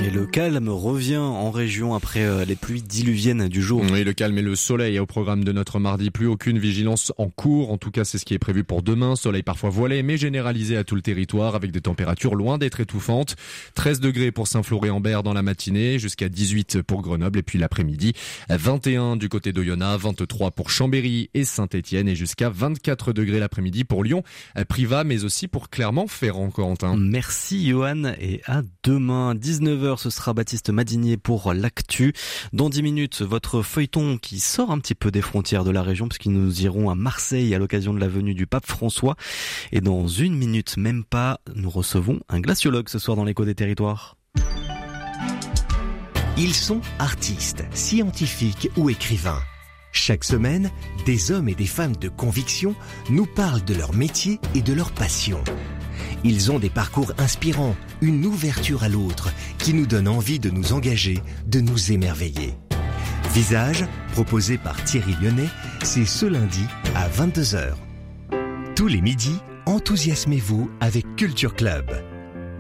Et le calme revient en région après euh, les pluies diluviennes du jour. Oui, le calme et le soleil au programme de notre mardi. Plus aucune vigilance en cours. En tout cas, c'est ce qui est prévu pour demain. Soleil parfois voilé, mais généralisé à tout le territoire avec des températures loin d'être étouffantes. 13 degrés pour Saint-Flour-et-Ambert dans la matinée, jusqu'à 18 pour Grenoble et puis l'après-midi 21 du côté d'Oyonnax, 23 pour Chambéry et Saint-Étienne et jusqu'à 24 degrés l'après-midi pour Lyon, Privas, mais aussi pour Clermont-Ferrand, Corentin. Merci Johan et à demain 19h ce sera Baptiste Madinier pour l'actu. Dans 10 minutes votre feuilleton qui sort un petit peu des frontières de la région puisqu'ils nous iront à Marseille à l'occasion de la venue du pape François et dans une minute même pas nous recevons un glaciologue ce soir dans l'écho des territoires. Ils sont artistes, scientifiques ou écrivains. Chaque semaine, des hommes et des femmes de conviction nous parlent de leur métier et de leur passion. Ils ont des parcours inspirants, une ouverture à l'autre qui nous donne envie de nous engager, de nous émerveiller. Visage, proposé par Thierry Lyonnais, c'est ce lundi à 22h. Tous les midis, enthousiasmez-vous avec Culture Club.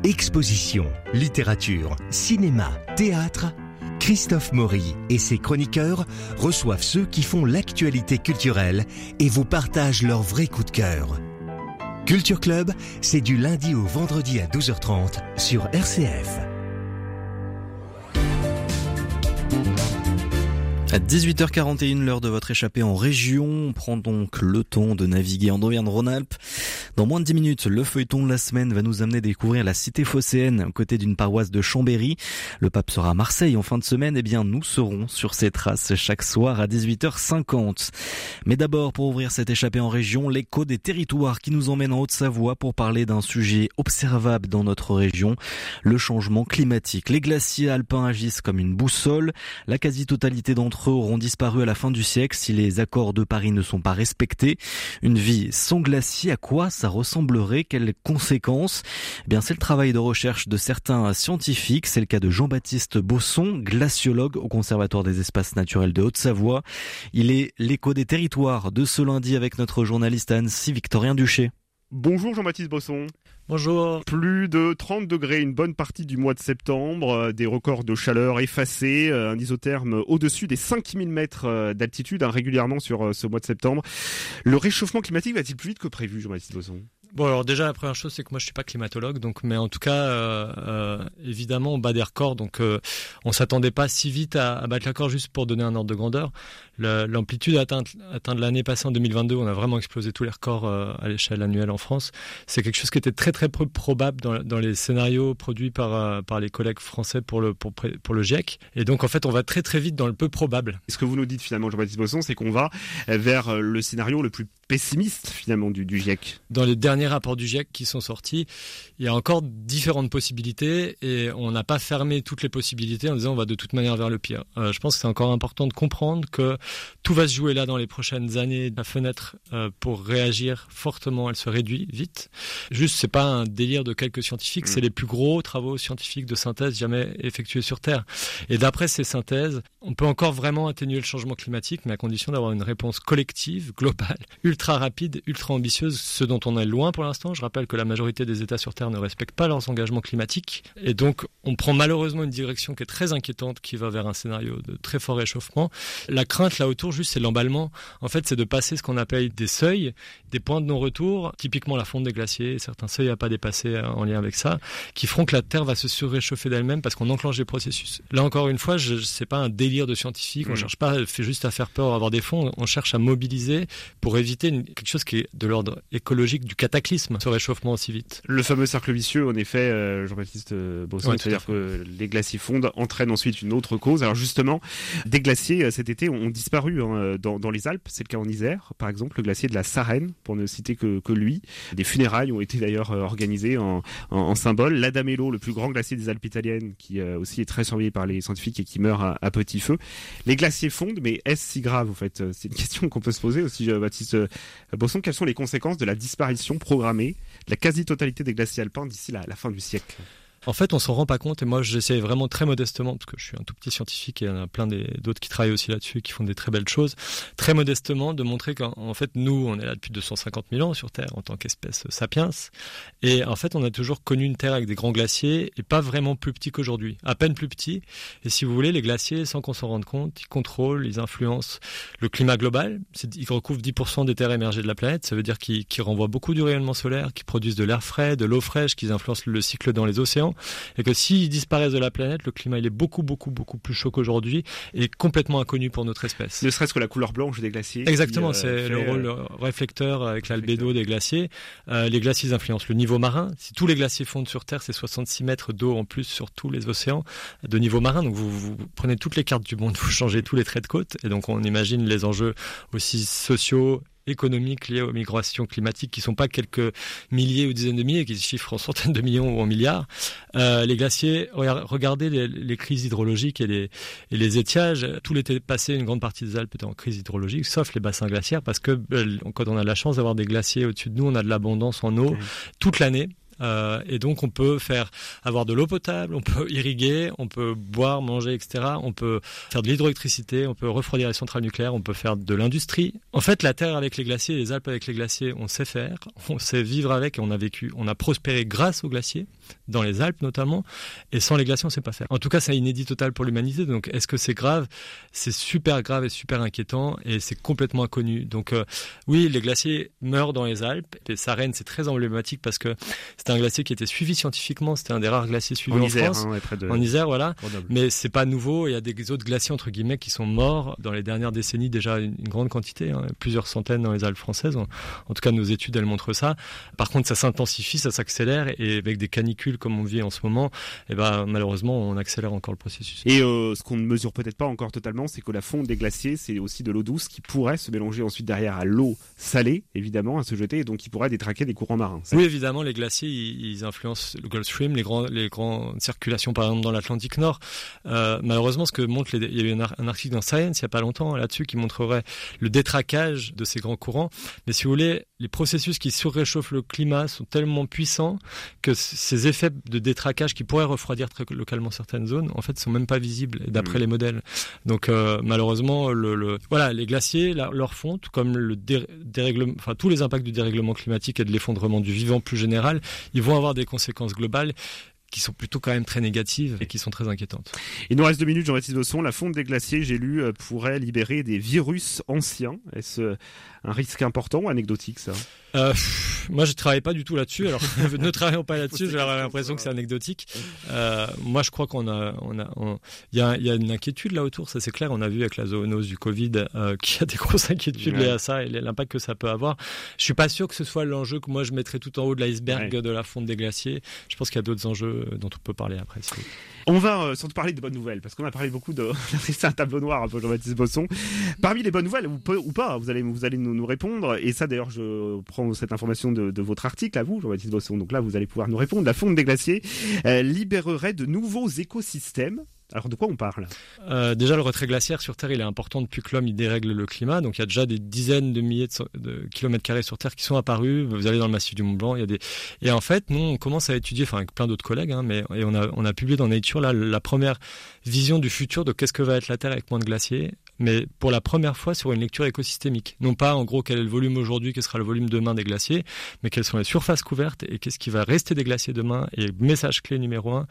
Exposition, littérature, cinéma, théâtre, Christophe Maury et ses chroniqueurs reçoivent ceux qui font l'actualité culturelle et vous partagent leurs vrais coups de cœur. Culture Club, c'est du lundi au vendredi à 12h30 sur RCF. À 18h41, l'heure de votre échappée en région, on prend donc le temps de naviguer en Auvergne-Rhône-Alpes. Dans moins de 10 minutes, le feuilleton de la semaine va nous amener découvrir la cité phocéenne, aux côtés d'une paroisse de Chambéry. Le pape sera à Marseille en fin de semaine, et eh bien nous serons sur ses traces chaque soir à 18h50. Mais d'abord, pour ouvrir cette échappée en région, l'écho des territoires qui nous emmène en Haute-Savoie pour parler d'un sujet observable dans notre région, le changement climatique. Les glaciers alpins agissent comme une boussole, la quasi-totalité d'entre auront disparu à la fin du siècle si les accords de Paris ne sont pas respectés. Une vie sans glacier, à quoi ça ressemblerait? Quelles conséquences? Eh bien, c'est le travail de recherche de certains scientifiques. C'est le cas de Jean-Baptiste Bosson, glaciologue au Conservatoire des espaces naturels de Haute-Savoie. Il est l'écho des territoires de ce lundi avec notre journaliste Annecy Victorien Duché. Bonjour Jean-Baptiste Bosson. Bonjour. Plus de 30 degrés une bonne partie du mois de septembre, euh, des records de chaleur effacés, euh, un isotherme au-dessus des 5000 mètres euh, d'altitude hein, régulièrement sur ce mois de septembre. Le réchauffement climatique va-t-il plus vite que prévu, Jean-Baptiste Bosson? Bon, alors déjà, la première chose, c'est que moi, je suis pas climatologue, donc, mais en tout cas, euh, euh, évidemment, on bat des records, donc euh, on s'attendait pas si vite à, à battre l'accord juste pour donner un ordre de grandeur. L'amplitude atteinte, atteinte l'année passée en 2022, on a vraiment explosé tous les records euh, à l'échelle annuelle en France. C'est quelque chose qui était très très peu probable dans, dans les scénarios produits par par les collègues français pour le pour, pour le GIEC. Et donc en fait, on va très très vite dans le peu probable. Ce que vous nous dites finalement, Jean-Baptiste Bosson, c'est qu'on va vers le scénario le plus pessimiste finalement du, du GIEC. Dans les derniers rapports du GIEC qui sont sortis, il y a encore différentes possibilités et on n'a pas fermé toutes les possibilités en disant on va de toute manière vers le pire. Euh, je pense que c'est encore important de comprendre que tout va se jouer là dans les prochaines années. La fenêtre euh, pour réagir fortement, elle se réduit vite. Juste, c'est pas un délire de quelques scientifiques, mm. c'est les plus gros travaux scientifiques de synthèse jamais effectués sur Terre. Et d'après ces synthèses, on peut encore vraiment atténuer le changement climatique, mais à condition d'avoir une réponse collective, globale, ultra rapide, ultra ambitieuse, ce dont on est loin pour l'instant. Je rappelle que la majorité des États sur Terre ne respectent pas leurs engagements climatiques. Et donc, on prend malheureusement une direction qui est très inquiétante, qui va vers un scénario de très fort réchauffement. La crainte là autour, juste, c'est l'emballement. En fait, c'est de passer ce qu'on appelle des seuils, des points de non-retour, typiquement la fonte des glaciers, certains seuils à pas dépasser euh, en lien avec ça, qui feront que la Terre va se surréchauffer d'elle-même parce qu'on enclenche des processus. Là encore une fois, je, c'est pas un délire de scientifique. On mmh. cherche pas fait juste à faire peur, à avoir des fonds. On cherche à mobiliser pour éviter quelque chose qui est de l'ordre écologique du cataclysme, ce réchauffement aussi vite. Le fameux cercle vicieux, en effet, euh, Jean-Baptiste euh, Bosson, c'est-à-dire que les glaciers fondent entraînent ensuite une autre cause. Alors justement, des glaciers cet été ont disparu hein, dans, dans, les Alpes. C'est le cas en Isère, par exemple, le glacier de la Sarenne, pour ne citer que, que lui. Des funérailles ont été d'ailleurs organisées en, en, en symbole. L'Adamello, le plus grand glacier des Alpes italiennes, qui aussi est très surveillé par les scientifiques et qui meurt à, à petit feu. Les glaciers fondent, mais est-ce si grave, en fait? C'est une <laughs> question qu'on peut se poser aussi, Baptiste euh, Bosson. Quelles sont les conséquences de la disparition programmée la quasi-totalité des glaciers alpins d'ici la fin du siècle En fait, on s'en rend pas compte et moi j'essaie vraiment très modestement, parce que je suis un tout petit scientifique il y en a plein d'autres qui travaillent aussi là-dessus, qui font des très belles choses, très modestement de montrer qu'en fait nous, on est là depuis 250 000 ans sur Terre en tant qu'espèce sapiens et en fait on a toujours connu une Terre avec des grands glaciers et pas vraiment plus petits qu'aujourd'hui, à peine plus petits. Et si vous voulez, les glaciers, sans qu'on s'en rende compte, ils contrôlent, ils influencent le climat global. Ils recouvrent 10% des terres émergées de la planète, ça veut dire qu'ils renvoient beaucoup du rayonnement solaire, qu'ils produisent de l'air frais, de l'eau fraîche, qu'ils influencent le cycle dans les océans et que s'ils disparaissent de la planète, le climat il est beaucoup beaucoup beaucoup plus chaud qu'aujourd'hui et complètement inconnu pour notre espèce. Ne serait-ce que la couleur blanche des glaciers. Exactement, euh, c'est le rôle euh, réflecteur avec l'albédo des glaciers. Euh, les glaciers influencent le niveau marin. Si tous les glaciers fondent sur Terre, c'est 66 mètres d'eau en plus sur tous les océans de niveau marin. Donc vous, vous prenez toutes les cartes du monde, <laughs> vous changez tous les traits de côte et donc on imagine les enjeux aussi sociaux économiques liées aux migrations climatiques qui ne sont pas quelques milliers ou dizaines de milliers, qui se chiffrent en centaines de millions ou en milliards. Euh, les glaciers, regardez les, crises hydrologiques et les, et les étiages. Tout l'été passé, une grande partie des Alpes était en crise hydrologique, sauf les bassins glaciaires, parce que euh, quand on a la chance d'avoir des glaciers au-dessus de nous, on a de l'abondance en eau toute l'année. Euh, et donc on peut faire avoir de l'eau potable, on peut <laughs> irriguer, on peut boire, manger, etc. On peut faire de l'hydroélectricité, on peut refroidir les centrales nucléaires, on peut faire de l'industrie. En fait, la Terre avec les glaciers, les Alpes avec les glaciers, on sait faire, on sait vivre avec et on a vécu, on a prospéré grâce aux glaciers dans les Alpes notamment, et sans les glaciers, on ne sait pas faire. En tout cas, c'est inédit total pour l'humanité. Donc, est-ce que c'est grave? C'est super grave et super inquiétant, et c'est complètement inconnu. Donc, euh, oui, les glaciers meurent dans les Alpes. Et Sarenne, c'est très emblématique parce que c'était un glacier qui était suivi scientifiquement. C'était un des rares glaciers suivis en, France, hein, en Isère, voilà. Mais c'est pas nouveau. Il y a des autres glaciers entre guillemets qui sont morts dans les dernières décennies déjà une, grande quantité, hein, plusieurs centaines dans les Alpes françaises. En, en, tout cas, nos études elles montrent ça. Par contre, ça s'intensifie, ça s'accélère, et avec des canicules comme on vit en ce moment, et eh ben, malheureusement, on accélère encore le processus. Et euh, ce qu'on ne mesure peut-être pas encore totalement, c'est que la fonte des glaciers, c'est aussi de l'eau douce qui pourrait se mélanger ensuite derrière à l'eau salée, évidemment, à se jeter, et donc qui pourrait détraquer des courants marins. Oui, évidemment, les glaciers, ils, influencent le Gulf Stream, les, grands, les grandes circulations, par exemple, dans l'Atlantique Nord. Euh, malheureusement, ce que montre les, il y a eu un, article dans Science il n'y a pas longtemps là-dessus qui montrerait le détraquage de ces grands courants. Mais si vous voulez, les processus qui surréchauffent le climat sont tellement puissants que ces effets de détraquage qui pourraient refroidir très localement certaines zones, en fait, sont même pas visibles d'après mmh. les modèles. Donc, euh, malheureusement, le, voilà, les glaciers, leur fonte, comme le dérèglement, enfin tous les impacts du dérèglement climatique et de l'effondrement du vivant plus général, ils vont avoir des conséquences globales qui sont plutôt quand même très négatives et qui sont très inquiétantes. Il nous reste deux minutes, Jean-Baptiste Bosson. La fonte des glaciers, j'ai lu, euh, pourrait libérer des virus anciens. Est-ce un risque important ou anecdotique ça? Euh, moi, je travaille pas du tout là-dessus. Alors, <laughs> ne travaillons pas là-dessus. J'ai l'impression que c'est anecdotique. Euh, moi, je crois qu'on a, on a, il y a, y a, une inquiétude là autour. Ça, c'est clair. On a vu avec la zoonose du Covid euh, <laughs> qu'il y a des grosses inquiétudes liées à ça et l'impact que ça peut avoir. Je suis pas sûr que ce soit l'enjeu que moi je mettrais tout en haut de l'iceberg de la fonte des glaciers. Je pense qu'il y a d'autres enjeux dont on peut parler après. On va sans parler de bonnes nouvelles, parce qu'on a parlé beaucoup de. <laughs> c'est un tableau noir un peu, Jean-Baptiste Bosson. Parmi les bonnes nouvelles, ou, ou pas, vous allez, vous allez nous, nous répondre. Et ça, d'ailleurs, je prends cette information de, votre article à vous, Jean-Baptiste Bosson. Donc là, vous allez pouvoir nous répondre. La fonte des glaciers euh, libérerait de nouveaux écosystèmes alors de quoi on parle? Euh, Déjà le retrait glaciaire sur Terre il est important depuis que l'homme dérègle le climat. Donc il y a déjà des dizaines de milliers de, kilomètres carrés sur Terre qui sont apparus. Vous allez dans le massif du Mont Blanc, il y a des et en fait nous on commence à étudier, enfin avec plein d'autres collègues, hein, mais et on a on a publié dans Nature là la première vision du futur de qu'est-ce que va être la Terre avec moins de glaciers mais pour la première fois sur une lecture écosystémique. Non pas en gros quel est le volume aujourd'hui, quel sera le volume demain des glaciers, mais quelles sont les surfaces couvertes et qu'est-ce qui va rester des glaciers demain. Et message clé numéro un,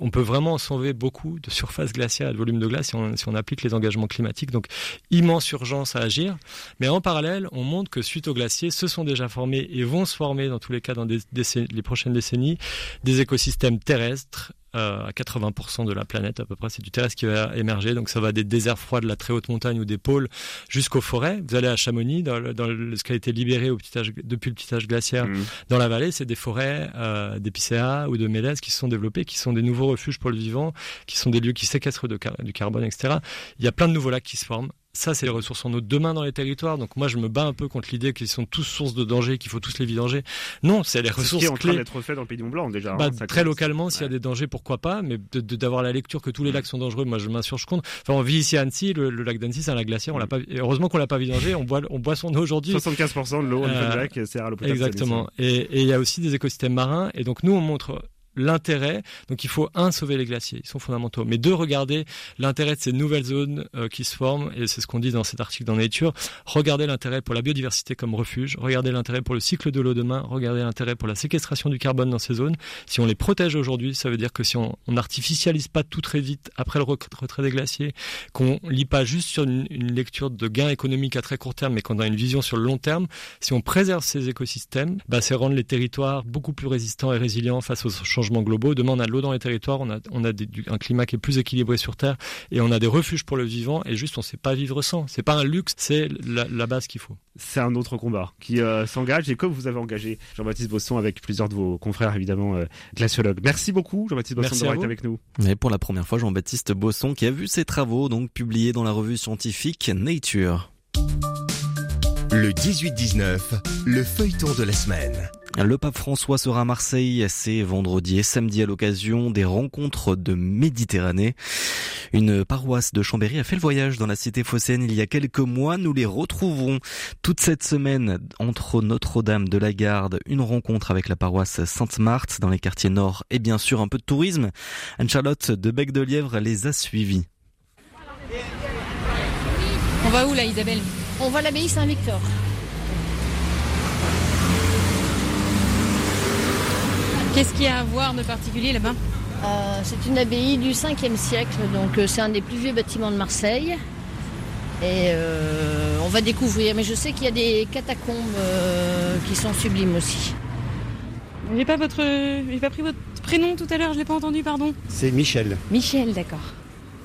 on peut vraiment sauver beaucoup de surfaces glaciaires et de volume de glace si on, applique les engagements climatiques. Donc immense urgence à agir. Mais en parallèle, on montre que suite aux glaciers, se sont déjà formés et vont se former dans tous les cas dans les prochaines décennies des écosystèmes terrestres à 80% de la planète à peu près, c'est du terrestre qui va émerger. Donc ça va des déserts froids de la très haute montagne ou des pôles jusqu'aux forêts. Vous allez à Chamonix, dans, ce qui a été libéré au petit âge, depuis le petit âge glaciaire mmh. dans la vallée, c'est des forêts euh, d'épicéas ou de mélèzes qui se sont développées, qui sont des nouveaux refuges pour le vivant, qui sont des lieux qui séquestrent du carbone, etc. Il y a plein de nouveaux lacs qui se forment ça, c'est les ressources en eau demain dans les territoires. Donc moi, je me bats un peu contre l'idée qu'ils sont tous sources de danger, qu'il faut tous les vidanger. Non, c'est les ressources clés. C'est qui est en train d'être fait dans le Pays du Mont Blanc déjà. Bah, très localement, s'il y a des dangers, pourquoi pas. Mais d'avoir la lecture que tous les lacs sont dangereux, moi, je m'insurge contre. Enfin, on vit ici à Annecy, le, lac d'Annecy, c'est un lac glaciaire. On l'a pas. heureusement qu'on l'a pas vidangé. On boit, on boit son eau aujourd'hui. 75% de l'eau au euh, lac sert à l'eau Exactement. Et il y a aussi des écosystèmes marins. Et donc nous, on montre l'intérêt. Donc il faut un sauver les glaciers, ils sont fondamentaux, mais deux regarder l'intérêt de ces nouvelles zones euh, qui se forment et c'est ce qu'on dit dans cet article dans Nature. Regardez l'intérêt pour la biodiversité comme refuge, regardez l'intérêt pour le cycle de l'eau demain, regardez l'intérêt pour la séquestration du carbone dans ces zones. Si on les protège aujourd'hui, ça veut dire que si on n'artificialise pas tout très vite après le retrait des glaciers, qu'on lit pas juste sur une, lecture de gains économiques à très court terme, mais qu'on a une vision sur le long terme, si on préserve ces écosystèmes, bah, c'est rendre les territoires beaucoup plus résistants et résilients face aux changements globaux. Demain, on a de l'eau dans les territoires, on a, on a un climat qui est plus équilibré sur Terre et on a des refuges pour le vivant et juste on sait pas vivre sans. C'est pas un luxe, c'est la, base qu'il faut. C'est un autre combat qui euh, s'engage et comme vous avez engagé Jean-Baptiste Bosson avec plusieurs de vos confrères évidemment euh, glaciologues. Merci beaucoup Jean-Baptiste Bosson d'avoir été avec nous. Et pour la première fois Jean-Baptiste Bosson qui a vu ses travaux donc publiés dans la revue scientifique Nature. Le 18-19, le feuilleton de la semaine. Le pape François sera à Marseille, c'est vendredi et samedi à l'occasion des rencontres de Méditerranée. Une paroisse de Chambéry a fait le voyage dans la cité phocéenne il y a quelques mois. Nous les retrouverons toute cette semaine entre Notre-Dame de la Garde, une rencontre avec la paroisse Sainte-Marthe dans les quartiers nord et bien sûr un peu de tourisme. Anne-Charlotte de Bec de Lièvre les a suivis. On va où là Isabelle? On va à l'abbaye Saint-Victor. Qu'est-ce qu'il y a à voir de particulier là-bas euh, C'est une abbaye du 5e siècle, donc euh, c'est un des plus vieux bâtiments de Marseille. Et euh, on va découvrir, mais je sais qu'il y a des catacombes qui sont sublimes aussi. J'ai pas votre, j'ai pas pris votre prénom tout à l'heure, je l'ai pas entendu, pardon. C'est Michel. Michel, d'accord.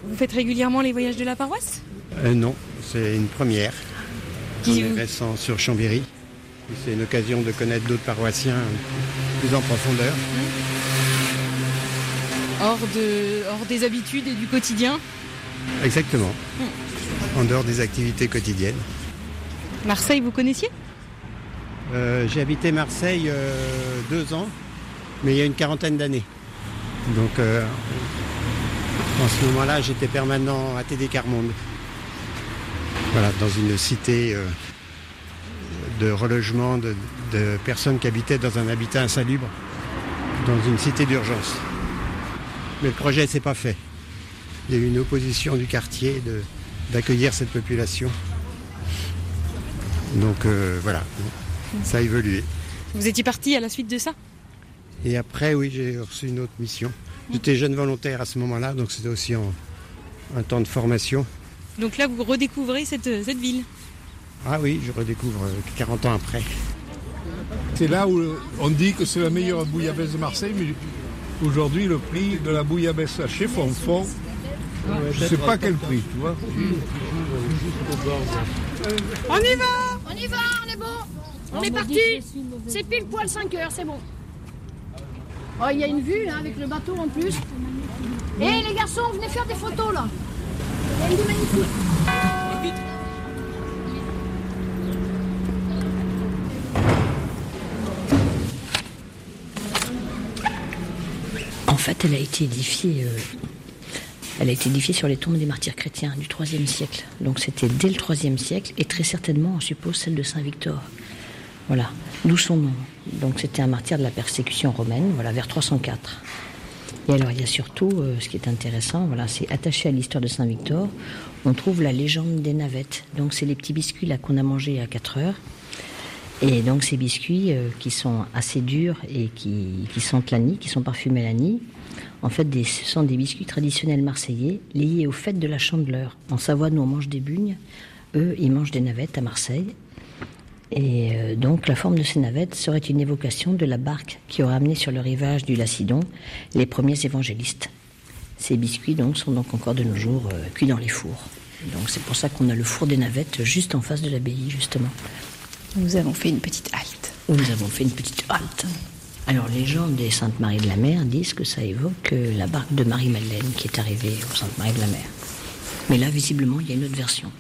Vous faites régulièrement les voyages de la paroisse? Non, c'est une première. Qui est récent sur Chambéry. C'est une occasion de connaître d'autres paroissiens plus en profondeur. Hors, de, hors des habitudes et du quotidien Exactement. En dehors des activités quotidiennes. Marseille, vous connaissiez? Euh, J'ai habité Marseille euh, deux ans, mais il y a une quarantaine d'années. Donc euh, en ce moment-là, j'étais permanent à TD Carmonde. Voilà, dans une cité de relogement de, personnes qui habitaient dans un habitat insalubre, dans une cité d'urgence. Mais le projet ne s'est pas fait. Il y a eu une opposition du quartier d'accueillir cette population. Donc euh, voilà, ça a évolué. Vous étiez parti à la suite de ça? Et après, oui, j'ai reçu une autre mission. J'étais jeune volontaire à ce moment-là, donc c'était aussi un temps de formation. Donc là, vous redécouvrez cette, cette ville ah oui, je redécouvre 40 ans après. C'est là où on dit que c'est la meilleure bouillabaisse de Marseille, mais aujourd'hui le prix de la bouillabaisse chez Fonfon, je ne sais pas quel prix, tu vois. On y va On y va, on est bon On est parti C'est pile poil 5 heures, c'est bon. Oh, il y a une vue hein, avec le bateau en plus. Hé eh, les garçons, venez faire des photos là. Il y a une vue magnifique. Fait, elle a été édifiée. Euh, elle a été édifiée sur les tombes des martyrs chrétiens du IIIe siècle. Donc c'était dès le IIIe siècle et très certainement, on suppose, celle de Saint Victor. Voilà, d'où son nom. Donc c'était un martyr de la persécution romaine, voilà, vers 304. Et alors il y a surtout, euh, ce qui est intéressant, voilà, c'est attaché à l'histoire de Saint Victor, on trouve la légende des navettes. Donc c'est les petits biscuits là qu'on a mangés à 4 heures. Et donc ces biscuits euh, qui sont assez durs et qui, sentent l'anis, qui sont parfumés l'anis, en fait, ce sont des biscuits traditionnels marseillais liés au fait de la chandeleur. En Savoie, nous, on mange des bugnes. Eux, ils mangent des navettes à Marseille. Et euh, donc, la forme de ces navettes serait une évocation de la barque qui aurait amené sur le rivage du Lacidon les premiers évangélistes. Ces biscuits, donc, sont donc encore de nos jours euh, cuits dans les fours. Donc, c'est pour ça qu'on a le four des navettes juste en face de l'abbaye, justement. Nous avons fait une petite halte. Nous avons fait une petite halte. Alors les gens des Sainte-Marie de la Mer disent que ça évoque euh, la barque de Marie-Madeleine qui est arrivée au Sainte-Marie de la Mer. Mais là, visiblement, il y a une autre version.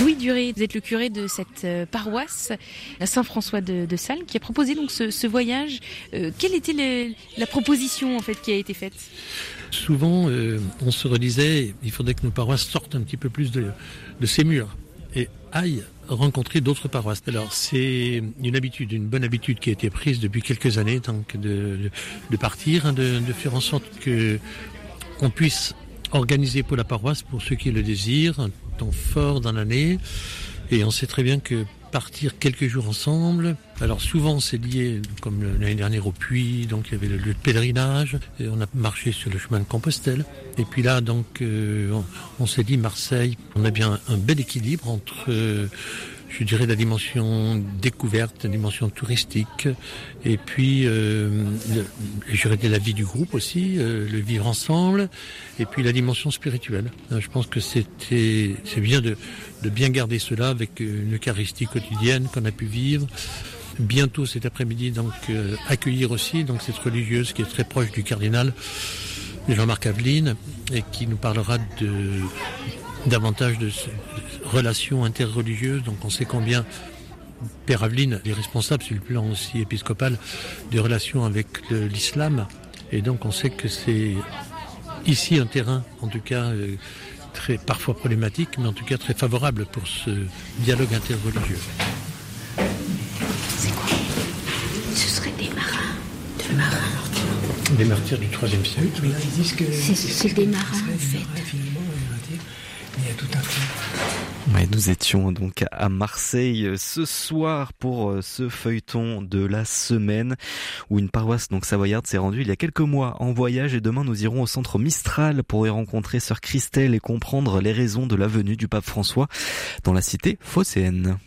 Louis Duré, vous êtes le curé de cette euh, paroisse, la Saint-François de, de, Salles, qui a proposé donc ce, voyage. Euh, quelle était la proposition en fait qui a été faite? Souvent, on se redisait, il faudrait que nos paroisses sortent un petit peu plus de, de ces murs. Et aillent rencontrer d'autres paroisses. Alors c'est une habitude, une bonne habitude qui a été prise depuis quelques années, donc de, de partir, hein, de, de, faire en sorte que on puisse organiser pour la paroisse, pour ceux qui le désirent, un temps fort dans l'année. Et on sait très bien que partir quelques jours ensemble. Alors souvent c'est lié, comme l'année dernière au puits, donc il y avait le lieu de pèlerinage, et on a marché sur le chemin de Compostelle. Et puis là donc euh, on, s'est dit Marseille, on a bien un bel équilibre entre euh, je dirais la dimension découverte, la dimension touristique, et puis euh, dirais la vie du groupe aussi, euh, le vivre ensemble, et puis la dimension spirituelle. Euh, Je pense que c'était c'est bien de, de bien garder cela avec une Eucharistie quotidienne qu'on a pu vivre. Bientôt cet après-midi, donc euh, accueillir aussi cette religieuse qui est très proche du cardinal Jean-Marc Aveline et qui nous parlera de davantage de relations interreligieuses. Donc on sait combien Père Aveline est responsable sur le plan aussi épiscopal des relations avec l'islam. Et donc on sait que c'est ici un terrain, en tout cas, euh, très parfois problématique, mais en tout cas très favorable pour ce dialogue interreligieux. C'est quoi? Ce seraient des marins. Des marins. Des martyrs du IIIe siècle. Oui, là, ils disent que c'est des marins, en fait. Nous étions donc à Marseille ce soir pour ce feuilleton de la semaine où une paroisse donc savoyarde s'est rendue il y a quelques mois en voyage et demain nous irons au centre Mistral pour y rencontrer sœur Christelle et comprendre les raisons de la venue du pape François dans la cité phocéenne.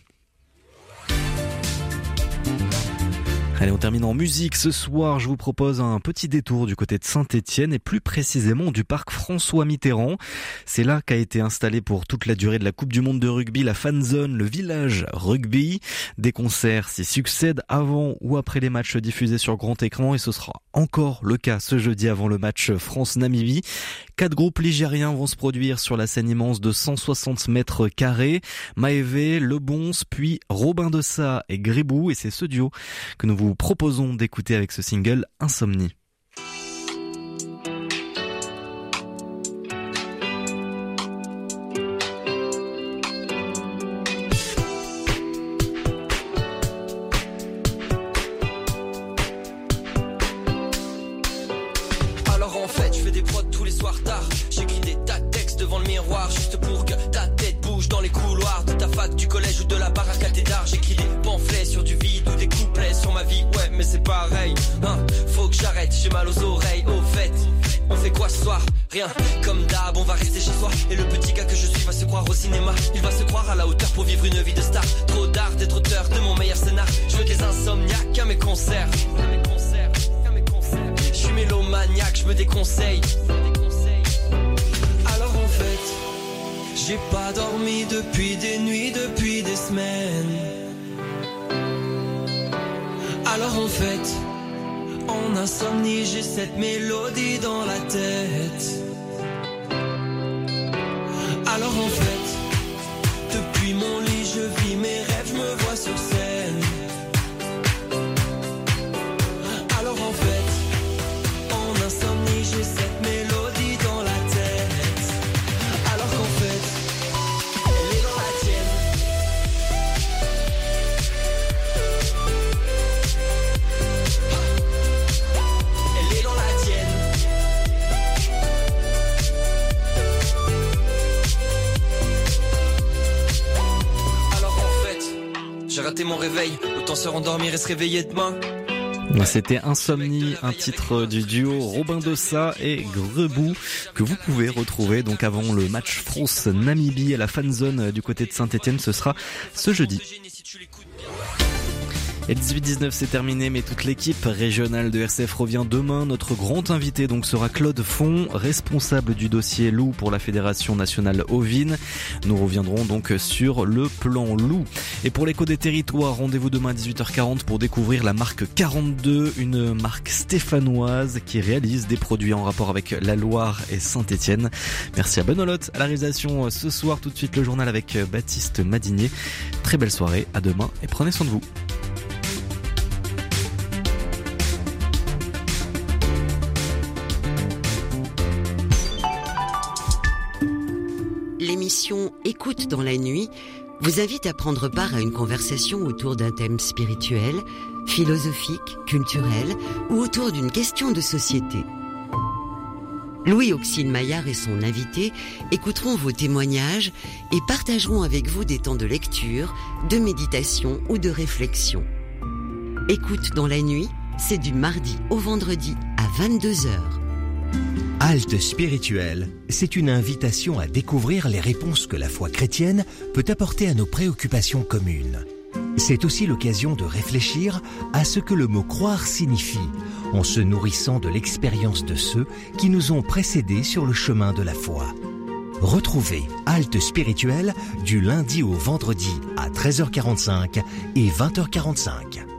Allez, on termine en musique. Ce soir, je vous propose un petit détour du côté de Saint-Étienne et plus précisément du parc François Mitterrand. C'est là qu'a été installé pour toute la durée de la Coupe du Monde de rugby la fan zone, le village rugby. Des concerts s'y succèdent avant ou après les matchs diffusés sur grand écran et ce sera encore le cas ce jeudi avant le match France-Namibie. Quatre groupes ligériens vont se produire sur la scène immense de 160 mètres carrés. Le Bons, puis Robin de Sa et Gribou et c'est ce duo que nous vous proposons d'écouter avec ce single Insomnie. Comme d'hab, on va rester chez soi. Et le petit gars que je suis va se croire au cinéma. Il va se croire à la hauteur pour vivre une vie de star. Trop d'art d'être auteur de mon meilleur scénar. Je veux des insomniaques à mes concerts. Je suis mélomaniaque, je me déconseille. Alors en fait, j'ai pas dormi depuis des nuits, depuis des semaines. Alors en fait, en insomnie, j'ai cette mélodie dans la tête. Alors en fait, C'était Insomnie, un titre du duo Robin Dossa et Grebou que vous pouvez retrouver donc avant le match France-Namibie à la fan zone du côté de Saint-Etienne. Ce sera ce jeudi. Et 18-19 c'est terminé mais toute l'équipe régionale de RCF revient demain. Notre grand invité donc sera Claude Font, responsable du dossier loup pour la Fédération nationale ovine. Nous reviendrons donc sur le plan loup. Et pour l'écho des territoires, rendez-vous demain à 18h40 pour découvrir la marque 42, une marque stéphanoise qui réalise des produits en rapport avec la Loire et Saint-Étienne. Merci à Benolotte à la réalisation ce soir. Tout de suite le journal avec Baptiste Madinier. Très belle soirée, à demain et prenez soin de vous. L'émission Écoute dans la nuit, vous invite à prendre part à une conversation autour d'un thème spirituel, philosophique, culturel ou autour d'une question de société. Louis Auxine Maillard et son invité écouteront vos témoignages et partageront avec vous des temps de lecture, de méditation ou de réflexion. Écoute dans la nuit, c'est du mardi au vendredi à 22h. Halte spirituelle, c'est une invitation à découvrir les réponses que la foi chrétienne peut apporter à nos préoccupations communes. C'est aussi l'occasion de réfléchir à ce que le mot croire signifie, en se nourrissant de l'expérience de ceux qui nous ont précédés sur le chemin de la foi. Retrouvez Halte spirituelle du lundi au vendredi à 13h45 et 20h45.